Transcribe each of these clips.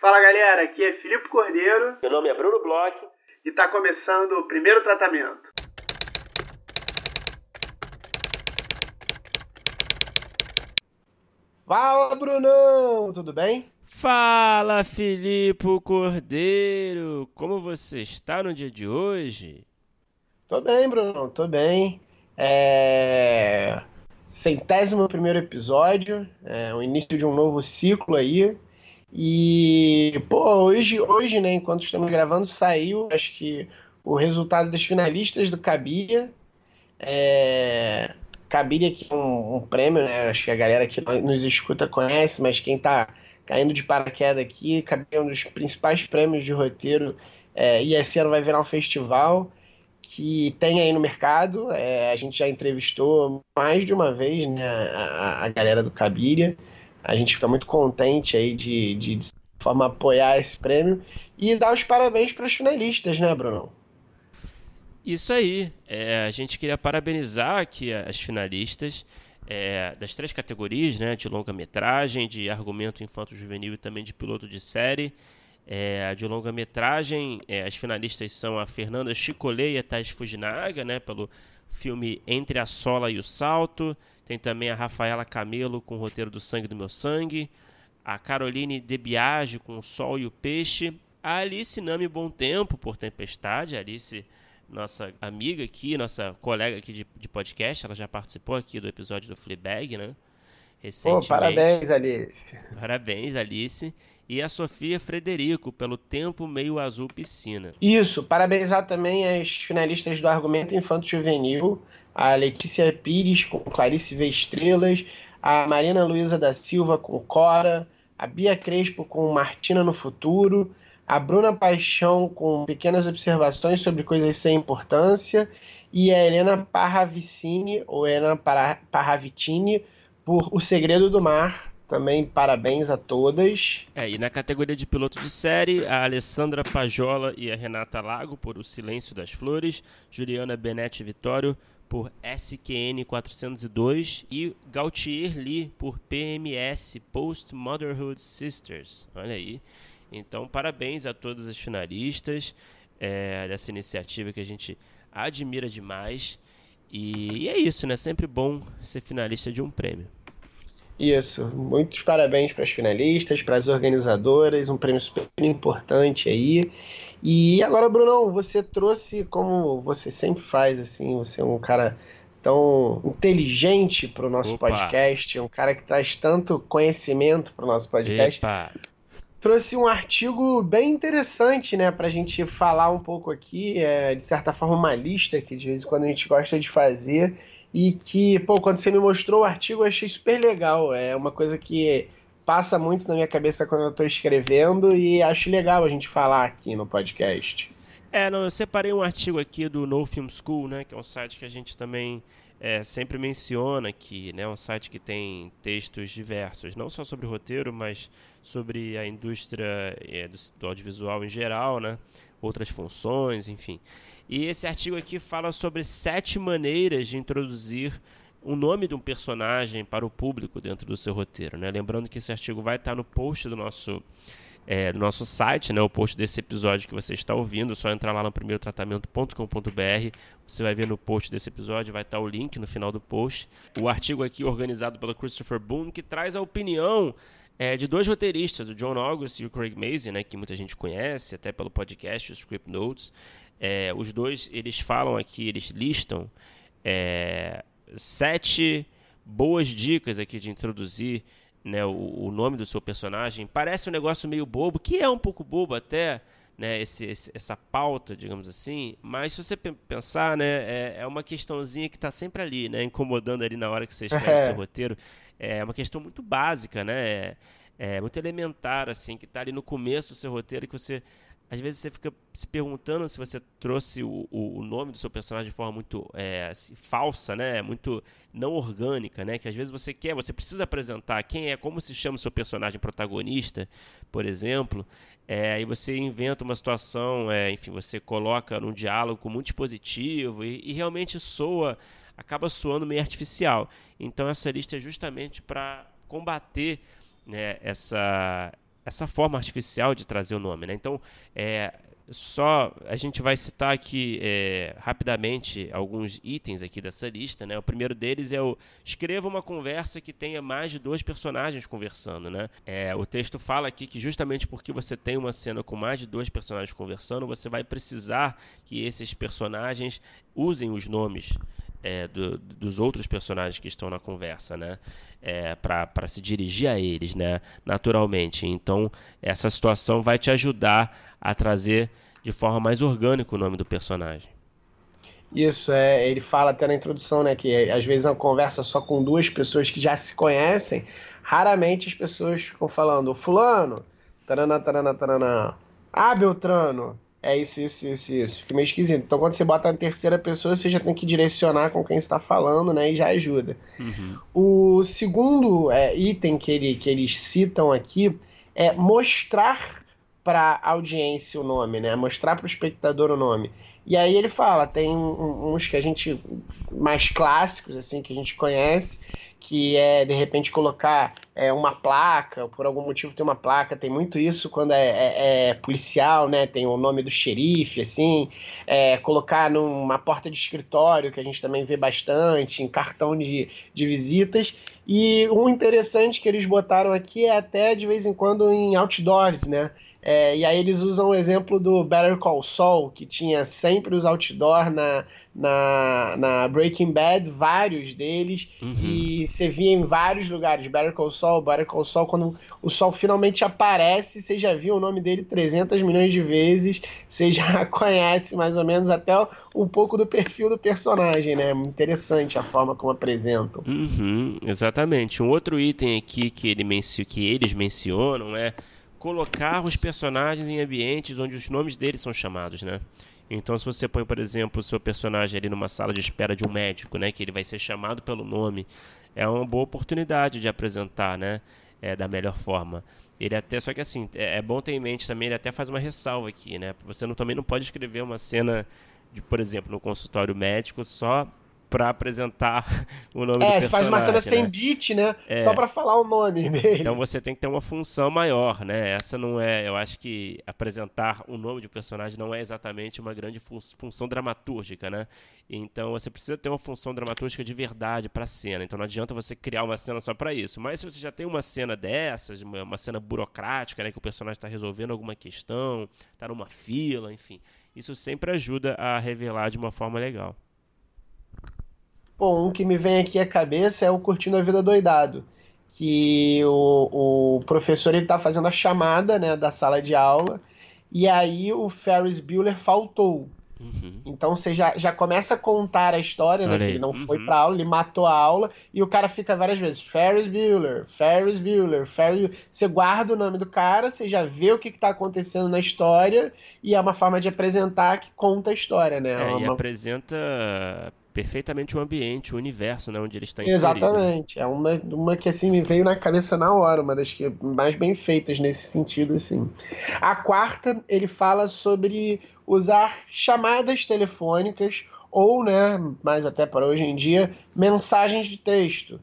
Fala galera, aqui é Filipe Cordeiro. Meu nome é Bruno Bloch. E está começando o primeiro tratamento. Fala Brunão, tudo bem? Fala Filipe Cordeiro, como você está no dia de hoje? Tô bem, Brunão, tô bem. É... Centésimo primeiro episódio, é o início de um novo ciclo aí. E, pô, hoje, hoje, né, enquanto estamos gravando, saiu, acho que o resultado dos finalistas do Cabia. É... Cabia aqui é um, um, prêmio, né? Acho que a galera que nos escuta conhece, mas quem tá caindo de paraquedas aqui, Cabia é um dos principais prêmios de roteiro. É, e esse ano vai virar um festival que tem aí no mercado. É, a gente já entrevistou mais de uma vez né, a, a galera do Cabiria. A gente fica muito contente aí de, de, de forma apoiar esse prêmio e dar os parabéns para os finalistas, né, Bruno? Isso aí. É, a gente queria parabenizar aqui as finalistas é, das três categorias, né, de longa-metragem, de argumento infanto-juvenil e também de piloto de série. É, de longa-metragem, é, as finalistas são a Fernanda Chicolé e a Thais Fujinaga, né, pelo filme Entre a Sola e o Salto. Tem também a Rafaela Camelo com o roteiro do Sangue do Meu Sangue. A Caroline Debiage com O Sol e o Peixe. A Alice Nami Bom Tempo por Tempestade. A Alice, nossa amiga aqui, nossa colega aqui de, de podcast. Ela já participou aqui do episódio do Fleabag, né? Recentemente. Oh, parabéns, Alice. Parabéns, Alice e a Sofia Frederico pelo Tempo Meio Azul Piscina. Isso, parabenizar também as finalistas do Argumento Infanto Juvenil, a Letícia Pires com Clarice Vê Estrelas, a Marina Luiza da Silva com Cora, a Bia Crespo com Martina no Futuro, a Bruna Paixão com Pequenas Observações sobre Coisas Sem Importância e a Helena Parravicini, ou Helena Parravitini, por O Segredo do Mar, também parabéns a todas. É, e na categoria de piloto de série, a Alessandra Pajola e a Renata Lago por O Silêncio das Flores, Juliana Benetti Vitório por SQN 402 e Gautier Lee por PMS Post Motherhood Sisters. Olha aí. Então, parabéns a todas as finalistas é, dessa iniciativa que a gente admira demais. E, e é isso, né? Sempre bom ser finalista de um prêmio. Isso, muitos parabéns para as finalistas, para as organizadoras, um prêmio super importante aí. E agora, Brunão, você trouxe, como você sempre faz, assim, você é um cara tão inteligente para o nosso Opa. podcast, um cara que traz tanto conhecimento para o nosso podcast. Epa. Trouxe um artigo bem interessante, né, para a gente falar um pouco aqui, é, de certa forma uma lista que de vez em quando a gente gosta de fazer e que, pô, quando você me mostrou o artigo eu achei super legal. É uma coisa que passa muito na minha cabeça quando eu estou escrevendo e acho legal a gente falar aqui no podcast. É, não, eu separei um artigo aqui do No Film School, né, que é um site que a gente também é, sempre menciona aqui, né, um site que tem textos diversos, não só sobre roteiro, mas sobre a indústria é, do, do audiovisual em geral, né, outras funções, enfim. E esse artigo aqui fala sobre sete maneiras de introduzir o nome de um personagem para o público dentro do seu roteiro. Né? Lembrando que esse artigo vai estar no post do nosso, é, do nosso site, né? o post desse episódio que você está ouvindo. É só entrar lá no primeirotratamento.com.br. Você vai ver no post desse episódio, vai estar o link no final do post. O artigo aqui organizado pelo Christopher Boone, que traz a opinião é, de dois roteiristas, o John August e o Craig Mazin, né, que muita gente conhece, até pelo podcast, o Script Notes. É, os dois, eles falam aqui, eles listam é, sete boas dicas aqui de introduzir né, o, o, nome do seu personagem. Parece um negócio meio bobo, que é um pouco bobo até, né, esse, esse, essa pauta, digamos assim. Mas se você pensar, né, é, é uma questãozinha que está sempre ali, né, incomodando ali na hora que você escreve é. seu roteiro. É uma questão muito básica, né, é, é muito elementar, assim, que está ali no começo do seu roteiro que você às vezes você fica se perguntando se você trouxe o, o, nome do seu personagem de forma muito é, assim, falsa, né? Muito não orgânica, né? Que às vezes você quer, você precisa apresentar quem é, como se chama o seu personagem protagonista, por exemplo, é, e você inventa uma situação, é, enfim, você coloca num diálogo muito dispositivo e, e realmente soa, acaba soando meio artificial. Então essa lista é justamente para combater né, essa essa forma artificial de trazer o nome, né? Então, é, só a gente vai citar aqui é, rapidamente alguns itens aqui dessa lista, né? O primeiro deles é o escreva uma conversa que tenha mais de dois personagens conversando, né? É, o texto fala aqui que justamente porque você tem uma cena com mais de dois personagens conversando, você vai precisar que esses personagens usem os nomes é, do, dos outros personagens que estão na conversa, né? É, para se dirigir a eles, né? Naturalmente. Então, essa situação vai te ajudar a trazer de forma mais orgânica o nome do personagem. Isso, é, ele fala até na introdução, né? Que às vezes uma conversa só com duas pessoas que já se conhecem, raramente as pessoas ficam falando, fulano, tarana, tarana, tarana, ah, Beltrano, é isso, isso, isso, isso. Fica meio esquisito. Então, quando você bota na terceira pessoa, você já tem que direcionar com quem está falando, né? E já ajuda. Uhum. O segundo é, item que, ele, que eles citam aqui é mostrar para a audiência o nome, né? Mostrar para o espectador o nome. E aí ele fala, tem uns que a gente mais clássicos assim que a gente conhece, que é de repente colocar é, uma placa, por algum motivo tem uma placa, tem muito isso quando é, é, é policial, né? Tem o nome do xerife, assim, é, colocar numa porta de escritório, que a gente também vê bastante, em cartão de, de visitas. E um interessante que eles botaram aqui é até de vez em quando em outdoors, né? É, e aí eles usam o exemplo do Better Call Saul, que tinha sempre os outdoor na, na, na Breaking Bad, vários deles, uhum. e você via em vários lugares, Better Call Saul, Better Call Saul, quando o Sol finalmente aparece, você já viu o nome dele 300 milhões de vezes, você já conhece mais ou menos até um pouco do perfil do personagem, né? Interessante a forma como apresentam. Uhum, exatamente. Um outro item aqui que, ele mencio, que eles mencionam é colocar os personagens em ambientes onde os nomes deles são chamados, né? Então, se você põe, por exemplo, o seu personagem ali numa sala de espera de um médico, né, que ele vai ser chamado pelo nome, é uma boa oportunidade de apresentar, né, é, da melhor forma. Ele até, só que assim, é, é bom ter em mente também, ele até faz uma ressalva aqui, né? Você não, também não pode escrever uma cena de, por exemplo, no consultório médico só para apresentar o nome é, do personagem. É, faz uma cena né? sem beat, né? É. Só para falar o nome dele. Então você tem que ter uma função maior, né? Essa não é, eu acho que apresentar o nome de personagem não é exatamente uma grande fun função dramatúrgica, né? Então você precisa ter uma função dramatúrgica de verdade para a cena. Então não adianta você criar uma cena só para isso. Mas se você já tem uma cena dessas, uma cena burocrática, né, que o personagem está resolvendo alguma questão, está numa fila, enfim, isso sempre ajuda a revelar de uma forma legal. Bom, um que me vem aqui à cabeça é o Curtindo a Vida Doidado, que o, o professor ele tá fazendo a chamada né, da sala de aula e aí o Ferris Bueller faltou. Uhum. Então você já, já começa a contar a história, né? Ele não uhum. foi pra aula, ele matou a aula, e o cara fica várias vezes, Ferris Bueller, Ferris Bueller, Ferris Você guarda o nome do cara, você já vê o que, que tá acontecendo na história, e é uma forma de apresentar que conta a história, né? É, uma... e apresenta perfeitamente o ambiente, o universo, né, onde ele está inserido. Exatamente. É uma, uma que assim me veio na cabeça na hora, uma das que mais bem feitas nesse sentido, assim. A quarta, ele fala sobre usar chamadas telefônicas ou, né, mais até para hoje em dia, mensagens de texto.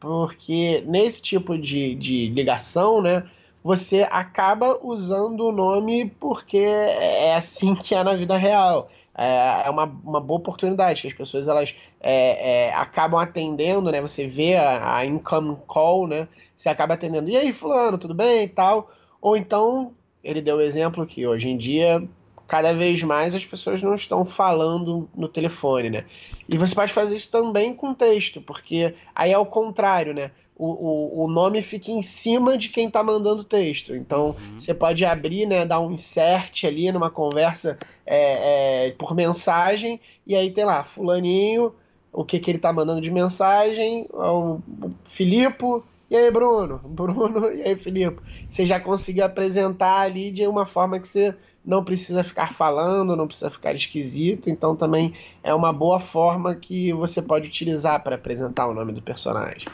Porque nesse tipo de, de ligação, né, você acaba usando o nome porque é assim que é na vida real é, é uma, uma boa oportunidade, que as pessoas elas é, é, acabam atendendo, né? Você vê a, a income call, né? Você acaba atendendo, e aí, fulano, tudo bem e tal. Ou então, ele deu o exemplo que hoje em dia, cada vez mais as pessoas não estão falando no telefone, né? E você pode fazer isso também com texto, porque aí é o contrário, né? O, o, o nome fica em cima de quem está mandando o texto. Então, uhum. você pode abrir, né, dar um insert ali numa conversa é, é, por mensagem, e aí tem lá, fulaninho, o que, que ele está mandando de mensagem, o, o Filipe, e aí, Bruno? Bruno, e aí, Filipe? Você já conseguiu apresentar ali de uma forma que você não precisa ficar falando, não precisa ficar esquisito, então também é uma boa forma que você pode utilizar para apresentar o nome do personagem.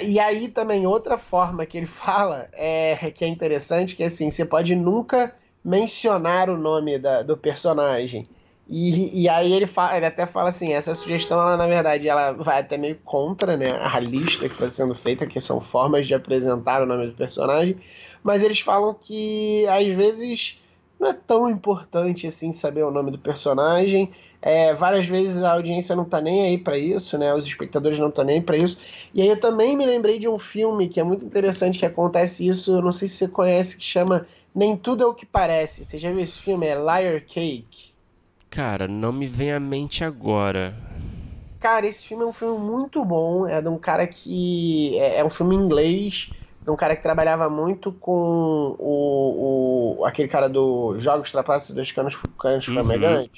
E aí também outra forma que ele fala é que é interessante, que é assim, você pode nunca mencionar o nome da, do personagem. E, e aí ele, fala, ele até fala assim, essa sugestão, ela, na verdade, ela vai até meio contra né, a lista que está sendo feita, que são formas de apresentar o nome do personagem, mas eles falam que às vezes não é tão importante assim saber o nome do personagem. É, várias vezes a audiência não tá nem aí para isso, né? Os espectadores não estão nem aí para isso. E aí eu também me lembrei de um filme que é muito interessante que acontece isso, eu não sei se você conhece, que chama Nem Tudo é o que Parece. Você já viu esse filme? É Liar Cake. Cara, não me vem à mente agora. Cara, esse filme é um filme muito bom. É de um cara que. É, é um filme inglês. Um cara que trabalhava muito com o, o aquele cara do Jogos Trapaços dos Canos, Canos uhum.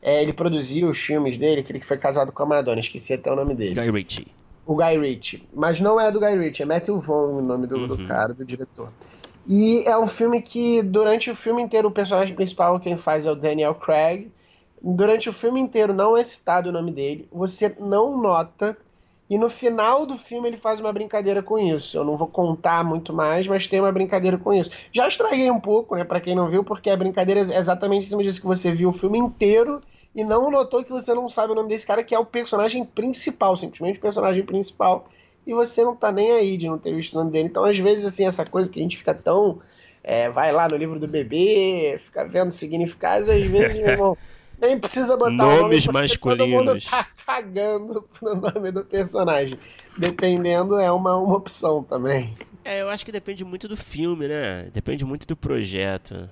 É, ele produziu os filmes dele, aquele que foi casado com a Madonna, esqueci até o nome dele. Guy Ritchie. O Guy Ritchie. Mas não é do Guy Ritchie, é Matthew Vaughn o nome do, uhum. do cara, do diretor. E é um filme que, durante o filme inteiro, o personagem principal, quem faz é o Daniel Craig. Durante o filme inteiro não é citado o nome dele, você não nota. E no final do filme ele faz uma brincadeira com isso. Eu não vou contar muito mais, mas tem uma brincadeira com isso. Já estraguei um pouco, né, para quem não viu, porque a brincadeira é exatamente em cima disso que você viu o filme inteiro e não notou que você não sabe o nome desse cara, que é o personagem principal, simplesmente o personagem principal e você não tá nem aí de não ter visto o nome dele. Então, às vezes, assim, essa coisa que a gente fica tão. É, vai lá no livro do bebê, fica vendo significados, às vezes, meu irmão, nem precisa botar nomes nome, masculinos. Todo mundo tá cagando pro nome do personagem. Dependendo, é uma, uma opção também. É, eu acho que depende muito do filme, né? Depende muito do projeto.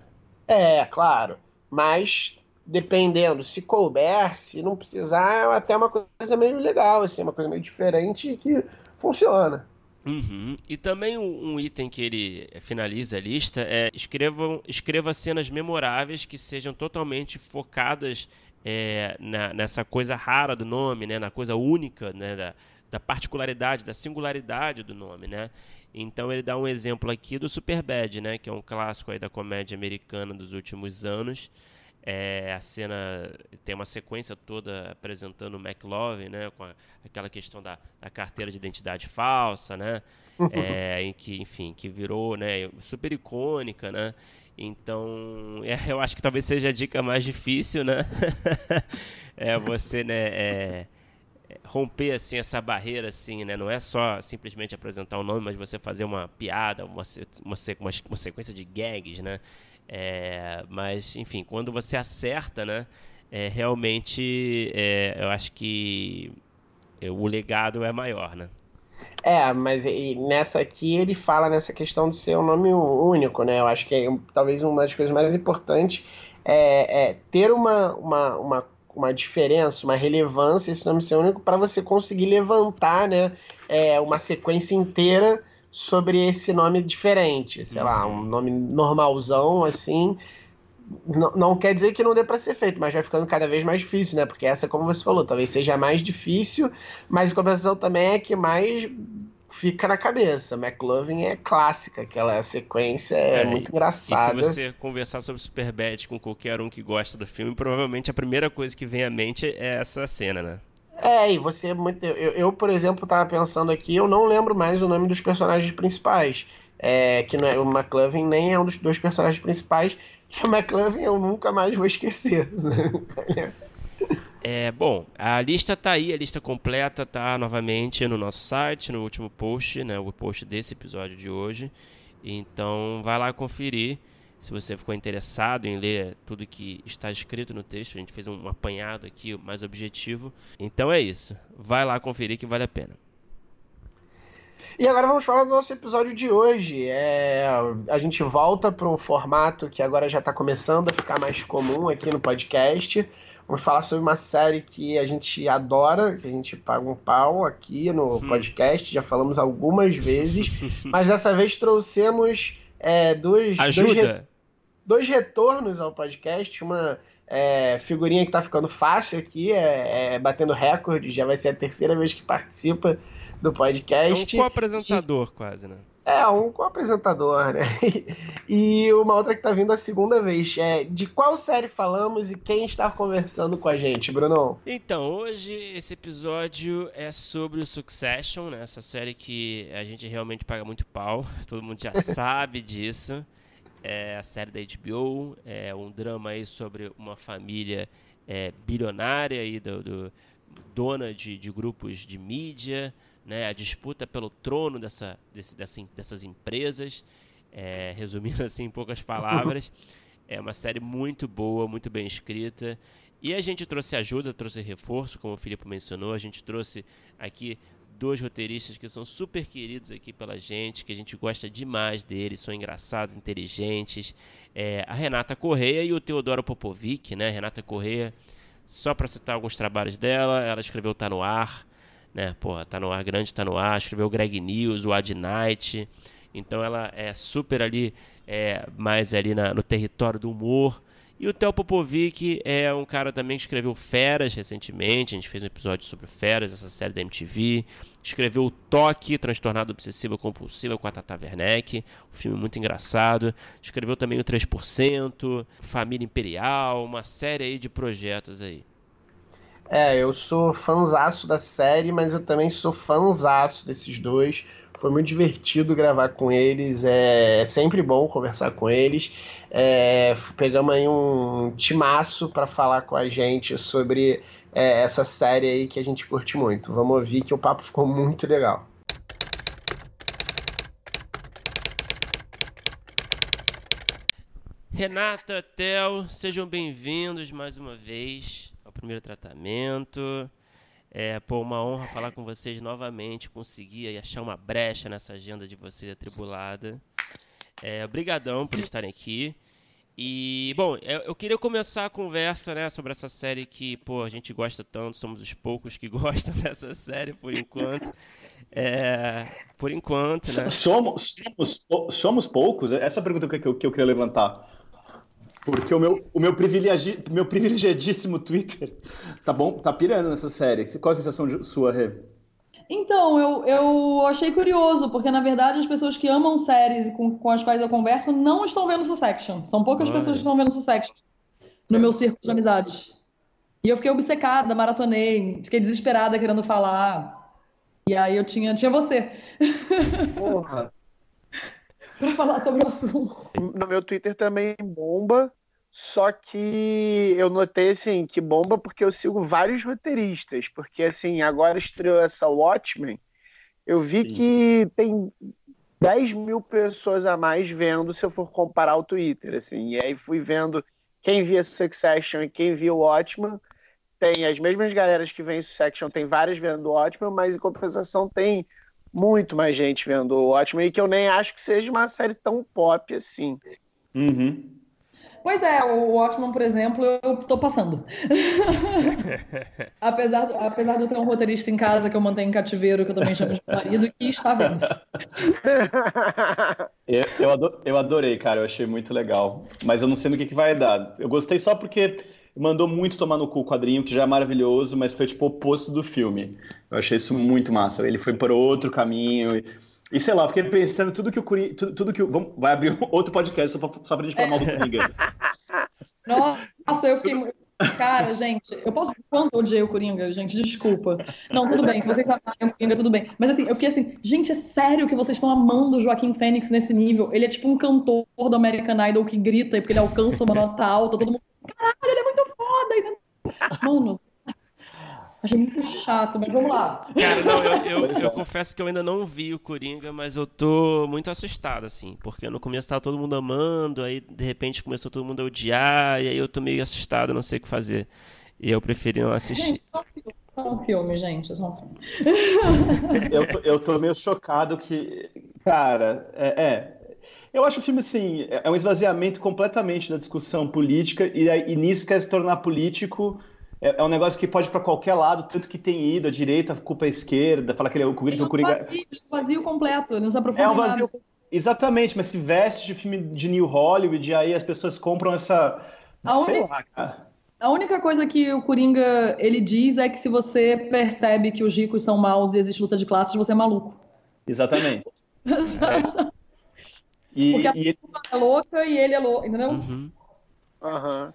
É, claro. Mas dependendo, se couber, se não precisar, é até uma coisa meio legal, assim, uma coisa meio diferente que funciona. Uhum. E também um, um, item que ele finaliza a lista é escreva, escreva cenas memoráveis que sejam totalmente focadas é, na, nessa coisa rara do nome, né, na coisa única, né, da, da particularidade, da singularidade do nome, né? Então ele dá um exemplo aqui do Superbad, né, que é um clássico aí da comédia americana dos últimos anos. É, a cena tem uma sequência toda apresentando o McLovin, né, com a, aquela questão da, da, carteira de identidade falsa, né, é, em que, enfim, que virou, né, super icônica, né. Então, é, eu acho que talvez seja a dica mais difícil, né, é você, né, é, é, romper assim essa barreira assim, né? Não é só simplesmente apresentar o um nome, mas você fazer uma piada, uma, uma, uma sequência de gags, né? É, mas, enfim, quando você acerta, né? É, realmente, é, eu acho que o legado é maior, né? É, mas nessa aqui ele fala nessa questão de ser um nome único, né? Eu acho que é, talvez uma das coisas mais importantes é, é ter uma, uma, uma, uma, diferença, uma relevância, esse nome ser único, para você conseguir levantar né, é, uma sequência inteira sobre esse nome diferente, sei uhum. lá, um nome normalzão assim. Não, não quer dizer que não dê para ser feito, mas vai ficando cada vez mais difícil, né? Porque essa, como você falou, talvez seja mais difícil, mas a compensação também é que mais fica na cabeça. McLovin é clássica, aquela sequência é, é muito engraçada. E se você conversar sobre Superbad com qualquer um que gosta do filme, provavelmente a primeira coisa que vem à mente é essa cena, né? É, e você é muito. Eu, eu, por exemplo, tava pensando aqui, eu não lembro mais o nome dos personagens principais. É, que não é, o McLovin nem é um dos dois personagens principais. E o McLovin eu nunca mais vou esquecer. Né? É, bom, a lista tá aí, a lista completa tá novamente no nosso site, no último post, né, o post desse episódio de hoje. Então, vai lá conferir. Se você ficou interessado em ler tudo que está escrito no texto, a gente fez um apanhado aqui mais objetivo. Então é isso. Vai lá conferir que vale a pena. E agora vamos falar do nosso episódio de hoje. É, a gente volta para um formato que agora já está começando a ficar mais comum aqui no podcast. Vamos falar sobre uma série que a gente adora, que a gente paga um pau aqui no hum. podcast. Já falamos algumas vezes, mas dessa vez trouxemos é, dois. Ajuda! Dois dois retornos ao podcast, uma é, figurinha que está ficando fácil aqui, é, é, batendo recorde, já vai ser a terceira vez que participa do podcast. É um co-apresentador, quase, né? É, um co-apresentador, né? E uma outra que tá vindo a segunda vez. É, de qual série falamos e quem está conversando com a gente, Bruno? Então, hoje esse episódio é sobre o Succession, né? Essa série que a gente realmente paga muito pau. Todo mundo já sabe disso é a série da HBO, é um drama aí sobre uma família é, bilionária aí do, do dona de, de, grupos de mídia, né, a disputa pelo trono dessa, desse, dessa, dessas empresas, é, resumindo assim em poucas palavras. É uma série muito boa, muito bem escrita. E a gente trouxe ajuda, trouxe reforço, como o Filipe mencionou. A gente trouxe aqui dois roteiristas que são super queridos aqui pela gente, que a gente gosta demais deles, são engraçados, inteligentes. É, a Renata Correia e o Teodoro Popovic, né? Renata Correia, só para citar alguns trabalhos dela, ela escreveu Tá no Ar, né? Porra, Tá no Ar Grande, Tá no Ar, escreveu Greg News, o Ad Night. Então ela é super ali, é, mais ali na, no território do humor. E o Theo Popovic é um cara também que escreveu Feras recentemente. A gente fez um episódio sobre Feras, essa série da MTV. Escreveu o Toque, Transtornado Obsessiva Compulsiva com a Tata Werneck. Um filme muito engraçado. Escreveu também o 3%, Família Imperial, uma série aí de projetos aí. É, eu sou fanzaço da série, mas eu também sou fanzaço desses dois. Foi muito divertido gravar com eles, é, é sempre bom conversar com eles. É, pegamos aí um timaço para falar com a gente sobre é, essa série aí que a gente curte muito. Vamos ouvir que o papo ficou muito legal. Renata, Tel, sejam bem-vindos mais uma vez ao primeiro tratamento. É, pô, uma honra falar com vocês novamente, conseguir achar uma brecha nessa agenda de vocês atribulada. É, obrigadão por estarem aqui. E, bom, eu, queria começar a conversa, né, sobre essa série que, pô, a gente gosta tanto, somos os poucos que gostam dessa série, por enquanto. É, por enquanto, né? Somos, somos, somos poucos? Essa é a pergunta que eu, que eu queria levantar. Porque o meu, o meu, privilegi, meu privilegiadíssimo Twitter tá bom, tá pirando nessa série. Qual a sensação sua, Rê? Então, eu, eu achei curioso, porque na verdade as pessoas que amam séries com, com as quais eu converso não estão vendo Succession. São poucas Olha. pessoas que estão vendo Succession no meu círculo de amizades. E eu fiquei obcecada, maratonei, fiquei desesperada querendo falar. E aí eu tinha, tinha você. Porra! para falar sobre o assunto. No meu Twitter também bomba, só que eu notei assim que bomba porque eu sigo vários roteiristas, porque assim, agora estreou essa Watchmen, eu vi Sim. que tem 10 mil pessoas a mais vendo se eu for comparar o Twitter, assim, e aí fui vendo quem via Succession e quem via Watchmen, tem as mesmas galeras que vêm Succession, tem várias vendo Watchmen, mas em compensação tem muito mais gente vendo o Watchmen e que eu nem acho que seja uma série tão pop assim. Uhum. Pois é, o Watchmen, por exemplo, eu tô passando. apesar, de, apesar de eu ter um roteirista em casa que eu mantenho em cativeiro, que eu também chamo de marido, que está vendo. eu, eu, adorei, eu adorei, cara, eu achei muito legal. Mas eu não sei no que, que vai dar. Eu gostei só porque mandou muito tomar no cu o quadrinho, que já é maravilhoso, mas foi tipo o oposto do filme. Eu achei isso muito massa. Ele foi por outro caminho. E, e sei lá, fiquei pensando tudo que o Coringa. Tudo, tudo, que o, vamos, Vai abrir outro podcast só pra, só pra gente falar mal do Coringa. Nossa, eu fiquei. Cara, gente, eu posso. Quanto odiei o Coringa, gente? Desculpa. Não, tudo bem. Se vocês amarem o Coringa, tudo bem. Mas assim, eu fiquei assim, gente, é sério que vocês estão amando o Joaquim Fênix nesse nível? Ele é tipo um cantor do American Idol que grita porque ele alcança uma nota alta, todo mundo. Caralho, ele é muito foda! Mano, Achei muito chato, mas vamos lá. Cara, não, eu, eu, eu, confesso que eu ainda não vi o Coringa, mas eu tô muito assustado, assim, porque no começo tava todo mundo amando, aí de repente começou todo mundo a odiar, e aí eu tô meio assustado, não sei o que fazer. E eu preferi não assistir. Gente, só um filme, gente, é só um filme. eu, tô, eu tô meio chocado que, cara, é, é eu acho o filme, assim, é um esvaziamento completamente da discussão política e, e nisso quer se tornar político. É, é um negócio que pode ir para qualquer lado, tanto que tem ido, a direita, culpa a esquerda, fala que ele é o Coringa. É um vazio, vazio completo, não se aprofunda É um vazio. Nada. Exatamente, mas se veste de filme de New Hollywood, e aí as pessoas compram essa. A sei única... lá, cara. A única coisa que o Coringa ele diz é que se você percebe que os ricos são maus e existe luta de classes, você é maluco. Exatamente. é. E, Porque a e ele... é louca e ele é louco, entendeu? Uhum. Uhum.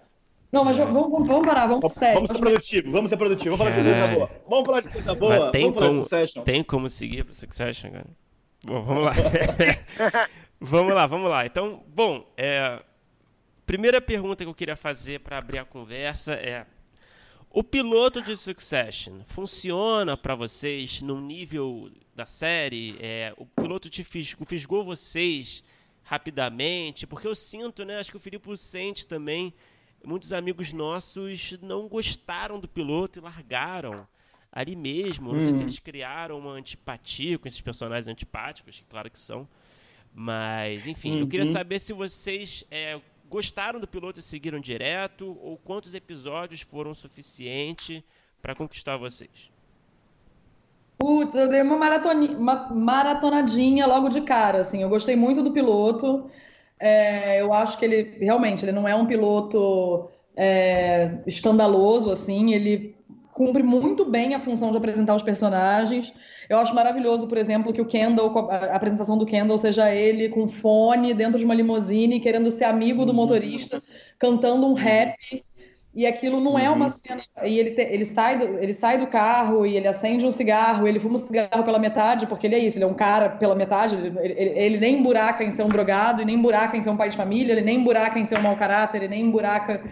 Não, mas vamos, vamos parar, vamos vamos, sério. Vamos ser produtivo, vamos ser produtivo, vamos falar de coisa boa. Vamos falar de coisa boa, tem vamos falar como, de Succession. Tem como seguir para Succession, cara? Bom, vamos lá. vamos lá, vamos lá. Então, bom, é, primeira pergunta que eu queria fazer para abrir a conversa é O piloto de Succession funciona para vocês no nível da série? É, o piloto te fisgou, fisgou vocês rapidamente? Porque eu sinto, né? Acho que o Filipe sente também. Muitos amigos nossos não gostaram do piloto e largaram ali mesmo. Não sei se uhum. eles criaram uma antipatia com esses personagens antipáticos, que claro que são. Mas, enfim, uhum. eu queria uhum. saber se vocês é, gostaram do piloto e seguiram direto? Ou quantos episódios foram suficientes para conquistar vocês? Putz, eu dei uma, uma, maratonadinha logo de cara, assim. Eu gostei muito do piloto. É, eu acho que ele realmente ele não é um piloto é, escandaloso, assim. Ele cumpre muito bem a função de apresentar os personagens. Eu acho maravilhoso, por exemplo, que o Kendall, a apresentação do Kendall seja ele com fone dentro de uma limusine, querendo ser amigo do motorista, cantando um rap. E aquilo não é uma uhum. cena. E ele, te, ele, sai do, ele sai do carro e ele acende um cigarro, ele fuma um cigarro pela metade, porque ele é isso, ele é um cara pela metade, ele, ele, ele nem buraca em ser um drogado, e nem buraca em ser um pai de família, ele nem buraca em ser um mau caráter, ele nem buraca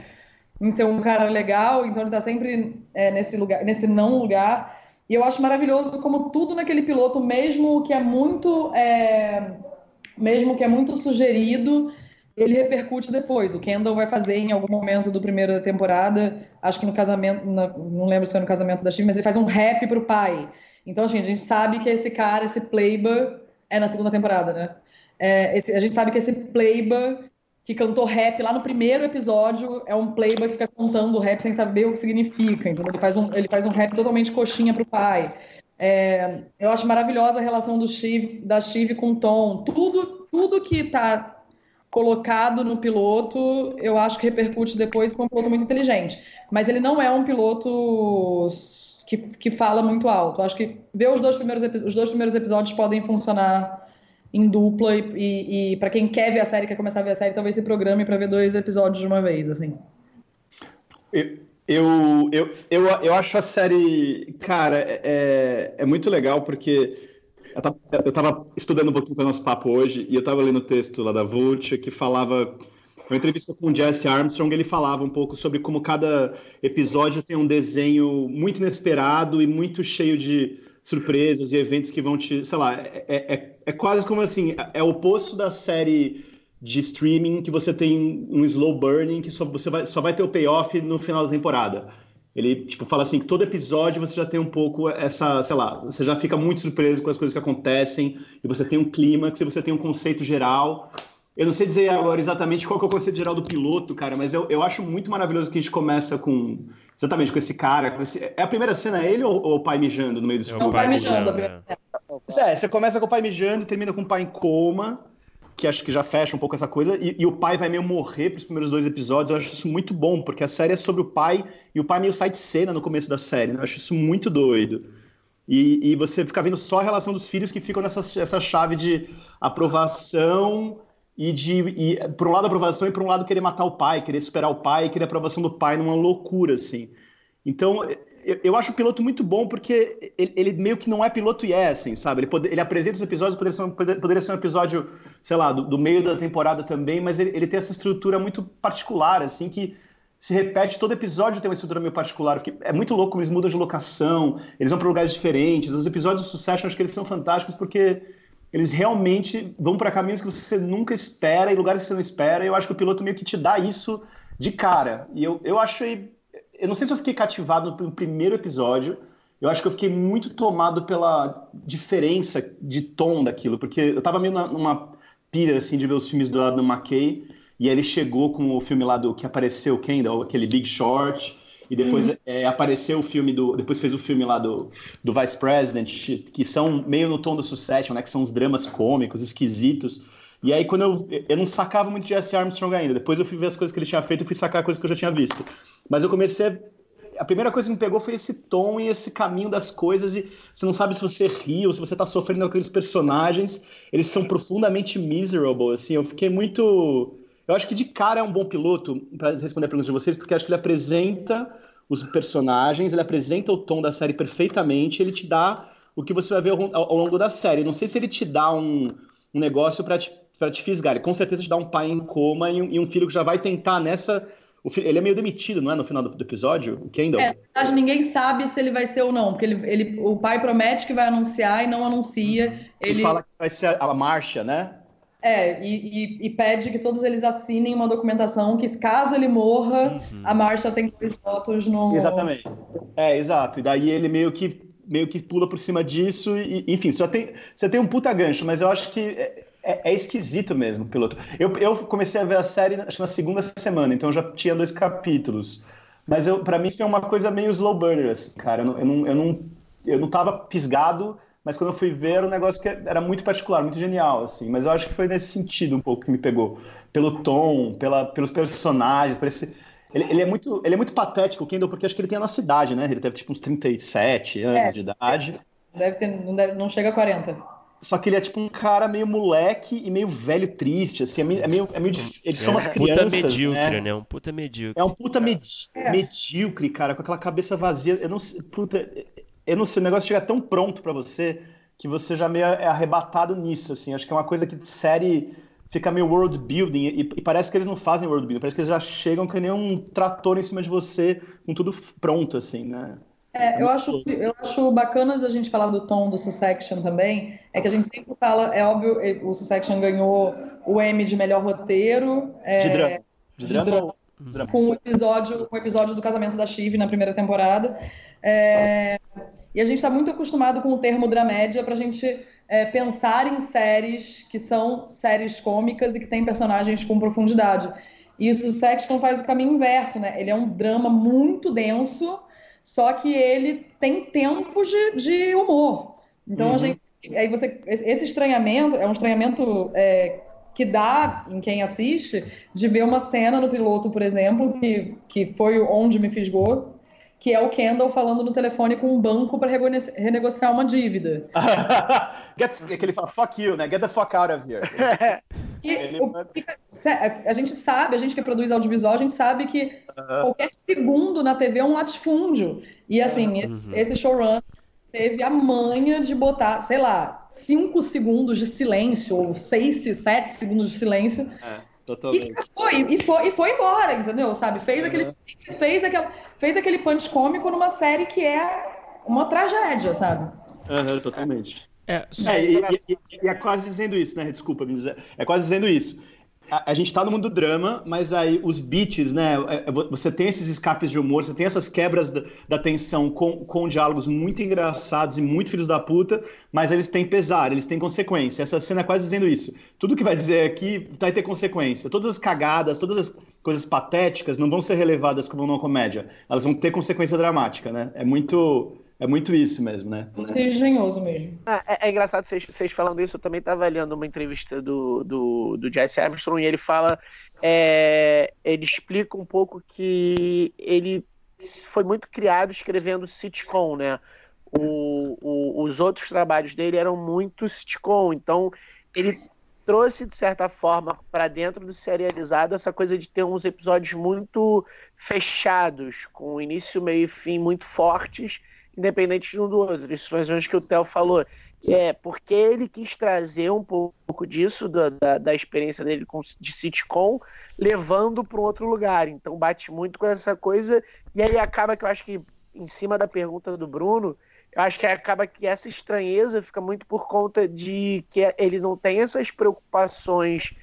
em ser um cara legal, então ele está sempre é, nesse lugar, nesse não lugar. E eu acho maravilhoso como tudo naquele piloto, mesmo que é muito, é, mesmo que é muito sugerido, ele repercute depois. O Kendall vai fazer em algum momento do primeiro temporada, acho que no casamento, na, não lembro se foi no casamento da Steve, mas ele faz um rap pro pai. Então, assim, a gente sabe que esse cara, esse playboy, é na segunda temporada, né? É, esse, a gente sabe que esse playboy que cantou rap lá no primeiro episódio, é um playboy que fica contando rap sem saber o que significa. Então ele faz um, ele faz um rap totalmente coxinha pro pai. É, eu acho maravilhosa a relação do Steve, da Steve com o Tom. Tudo, tudo que está colocado no piloto, eu acho que repercute depois com um piloto muito inteligente. Mas ele não é um piloto que, que fala muito alto. Acho que ver os dois primeiros, os dois primeiros episódios podem funcionar em dupla e, e, e para quem quer ver a série, quer começar a ver a série, talvez se programe para ver dois episódios de uma vez, assim. Eu, eu, eu, eu, eu acho a série, cara, é, é, é muito legal porque eu estava estudando um pouquinho para o nosso papo hoje e eu estava lendo o texto lá da Vult que falava uma entrevista com o Jesse Armstrong, ele falava um pouco sobre como cada episódio tem um desenho muito inesperado e muito cheio de surpresas e eventos que vão te, sei lá, é, é, é, é quase como assim, é o oposto da série de streaming que você tem um slow burning que só, você vai, só vai ter o payoff no final da temporada. Ele, tipo, fala assim, que todo episódio você já tem um pouco essa, sei lá, você já fica muito surpreso com as coisas que acontecem, e você tem um clímax, e você tem um conceito geral. Eu não sei dizer agora exatamente qual é o conceito geral do piloto, cara, mas eu, eu acho muito maravilhoso que a gente começa com Exatamente, com esse cara. Com esse... É a primeira cena ele ou, ou o pai mijando no meio do escuro? É o pai mijando. É. é, você começa com o pai mijando e termina com o pai em coma, que acho que já fecha um pouco essa coisa, e, e o pai vai meio morrer pros primeiros dois episódios. Eu acho isso muito bom, porque a série é sobre o pai, e o pai meio sai de cena no começo da série. Né? Eu acho isso muito doido. E, e, você fica vendo só a relação dos filhos que ficam nessa essa chave de aprovação e de e, por um lado aprovação e por um lado querer matar o pai, querer superar o pai, querer aprovação do pai numa loucura assim. Então eu, eu acho o piloto muito bom porque ele, ele, meio que não é piloto e é assim, sabe? Ele, pode, ele apresenta os episódios, poderia ser, um, poderia ser um episódio, sei lá, do, do meio da temporada também, mas ele, ele tem essa estrutura muito particular, assim, que se repete, todo episódio tem uma estrutura meio particular. É muito louco como eles mudam de locação, eles vão para lugares diferentes. Os episódios do Succession, acho que eles são fantásticos porque eles realmente vão para caminhos que você nunca espera e lugares que você não espera. E eu acho que o piloto meio que te dá isso de cara. E eu, eu achei. Eu não sei se eu fiquei cativado no primeiro episódio. Eu acho que eu fiquei muito tomado pela diferença de tom daquilo, porque eu tava meio numa pira assim de ver os filmes do lado do McKay, e aí ele chegou com o filme lá do que apareceu Kendall, aquele Big Short, e depois uhum. é, apareceu o filme do. Depois fez o filme lá do, do Vice President, que são meio no tom do Succession, né? Que são os dramas cômicos, esquisitos. E aí, quando eu. Eu não sacava muito de Jesse Armstrong ainda. Depois eu fui ver as coisas que ele tinha feito e fui sacar coisas que eu já tinha visto. Mas eu comecei a a primeira coisa que me pegou foi esse tom e esse caminho das coisas e você não sabe se você ri ou se você tá sofrendo com aqueles personagens. Eles são profundamente miserable, assim. Eu fiquei muito eu acho que de cara é um bom piloto, para responder a pergunta de vocês, porque acho que ele apresenta os personagens, ele apresenta o tom da série perfeitamente, ele te dá o que você vai ver ao, ao longo da série. Não sei se ele te dá um, um negócio para te, pra te fisgar, ele com certeza te dá um pai em coma e um, e um filho que já vai tentar nessa ele é meio demitido, não é? No final do, do episódio, o Kendall. É, na verdade, ninguém sabe se ele vai ser ou não, porque ele, ele, o pai promete que vai anunciar e não anuncia. Uhum. Ele... ele fala que vai ser a, a marcha, né? É, e, e, e, pede que todos eles assinem uma documentação que, caso ele morra, uhum. a marcha tem dois votos no. Exatamente. É, exato. E daí ele meio que meio que pula por cima disso, e, enfim, só tem, você tem um puta gancho, mas eu acho que é, é, esquisito mesmo o piloto. Eu, eu comecei a ver a série acho que na segunda semana, então já tinha dois capítulos. Mas eu, para mim foi uma coisa meio slow burner, assim, cara. Eu não, eu não, eu não, eu não tava fisgado, mas quando eu fui ver, era um negócio que era muito particular, muito genial, assim. Mas eu acho que foi nesse sentido um pouco que me pegou. Pelo tom, pela, pelos personagens, por esse ele, ele, é muito, ele é muito patético, o Kendall, porque acho que ele tem a nossa idade, né? Ele deve tipo uns 37 anos é, de idade. Deve ter, não, deve, não chega a 40. Só que ele é tipo um cara meio moleque e meio velho triste, assim, é meio, é meio, é meio eles é são umas crianças, puta medíocre, né? né? Um puta medíocre. É um puta é. medíocre, cara, com aquela cabeça vazia, eu não sei, puta, eu não sei, o negócio chega tão pronto para você que você já meio é arrebatado nisso, assim, acho que é uma coisa que de série fica meio world building e, e, parece que eles não fazem world building, parece que eles já chegam que nem um trator em cima de você com tudo pronto, assim, né? É, eu acho, eu acho bacana da gente falar do tom do Sussection também, é que a gente sempre fala, é óbvio, o Sussection ganhou o M de melhor roteiro. É, de drama. De drama. De drama. Com o episódio, episódio do casamento da Chive na primeira temporada. É, e a gente está muito acostumado com o termo dramédia para a gente é, pensar em séries que são séries cômicas e que têm personagens com profundidade. E o Sexton faz o caminho inverso, né? Ele é um drama muito denso, só que ele tem tempos de, de humor. Então, uhum. a gente, aí você, esse estranhamento é um estranhamento é, que dá em quem assiste de ver uma cena no piloto, por exemplo, que, que foi onde me fisgou, que é o Kendall falando no telefone com um banco para renegociar uma dívida. Get, que ele fala, fuck you, né? Get the fuck out of here. E, o, a gente sabe, a gente que produz audiovisual, a gente sabe que qualquer segundo na TV é um latifúndio. E assim, uhum. esse showrun teve a manha de botar, sei lá, cinco segundos de silêncio, ou seis, sete segundos de silêncio. É, totalmente. E foi, e foi, e foi embora, entendeu? Sabe? Fez, uhum. aquele, fez, aquela, fez aquele punch cômico numa série que é uma tragédia, sabe? Uhum, totalmente. É, é e, e, e, é quase dizendo isso, né? Desculpa. É quase dizendo isso. A, a gente tá no mundo do drama, mas aí os beats, né? É, é, você tem esses escapes de humor, você tem essas quebras da, da tensão com, com diálogos muito engraçados e muito filhos da puta, mas eles têm pesar, eles têm consequência. Essa cena é quase dizendo isso. Tudo que vai dizer aqui vai ter consequência. Todas as cagadas, todas as coisas patéticas não vão ser relevadas como uma comédia. Elas vão ter consequência dramática, né? É muito é muito isso mesmo, né? Muito engenhoso mesmo. É, é engraçado vocês, vocês falando isso. Eu também estava lendo uma entrevista do, do, do Jesse Armstrong e ele fala. É, ele explica um pouco que ele foi muito criado escrevendo sitcom, né? O, o, os outros trabalhos dele eram muito sitcom, então ele trouxe de certa forma para dentro do serializado essa coisa de ter uns episódios muito fechados, com início, meio e fim muito fortes independentes de um do outro. Isso mais ou menos que o Theo falou. É, porque ele quis trazer um pouco disso, da, da, da experiência dele com, de sitcom, levando para um outro lugar. Então bate muito com essa coisa, e aí acaba que eu acho que, em cima da pergunta do Bruno, eu acho que acaba que essa estranheza fica muito por conta de que ele não tem essas preocupações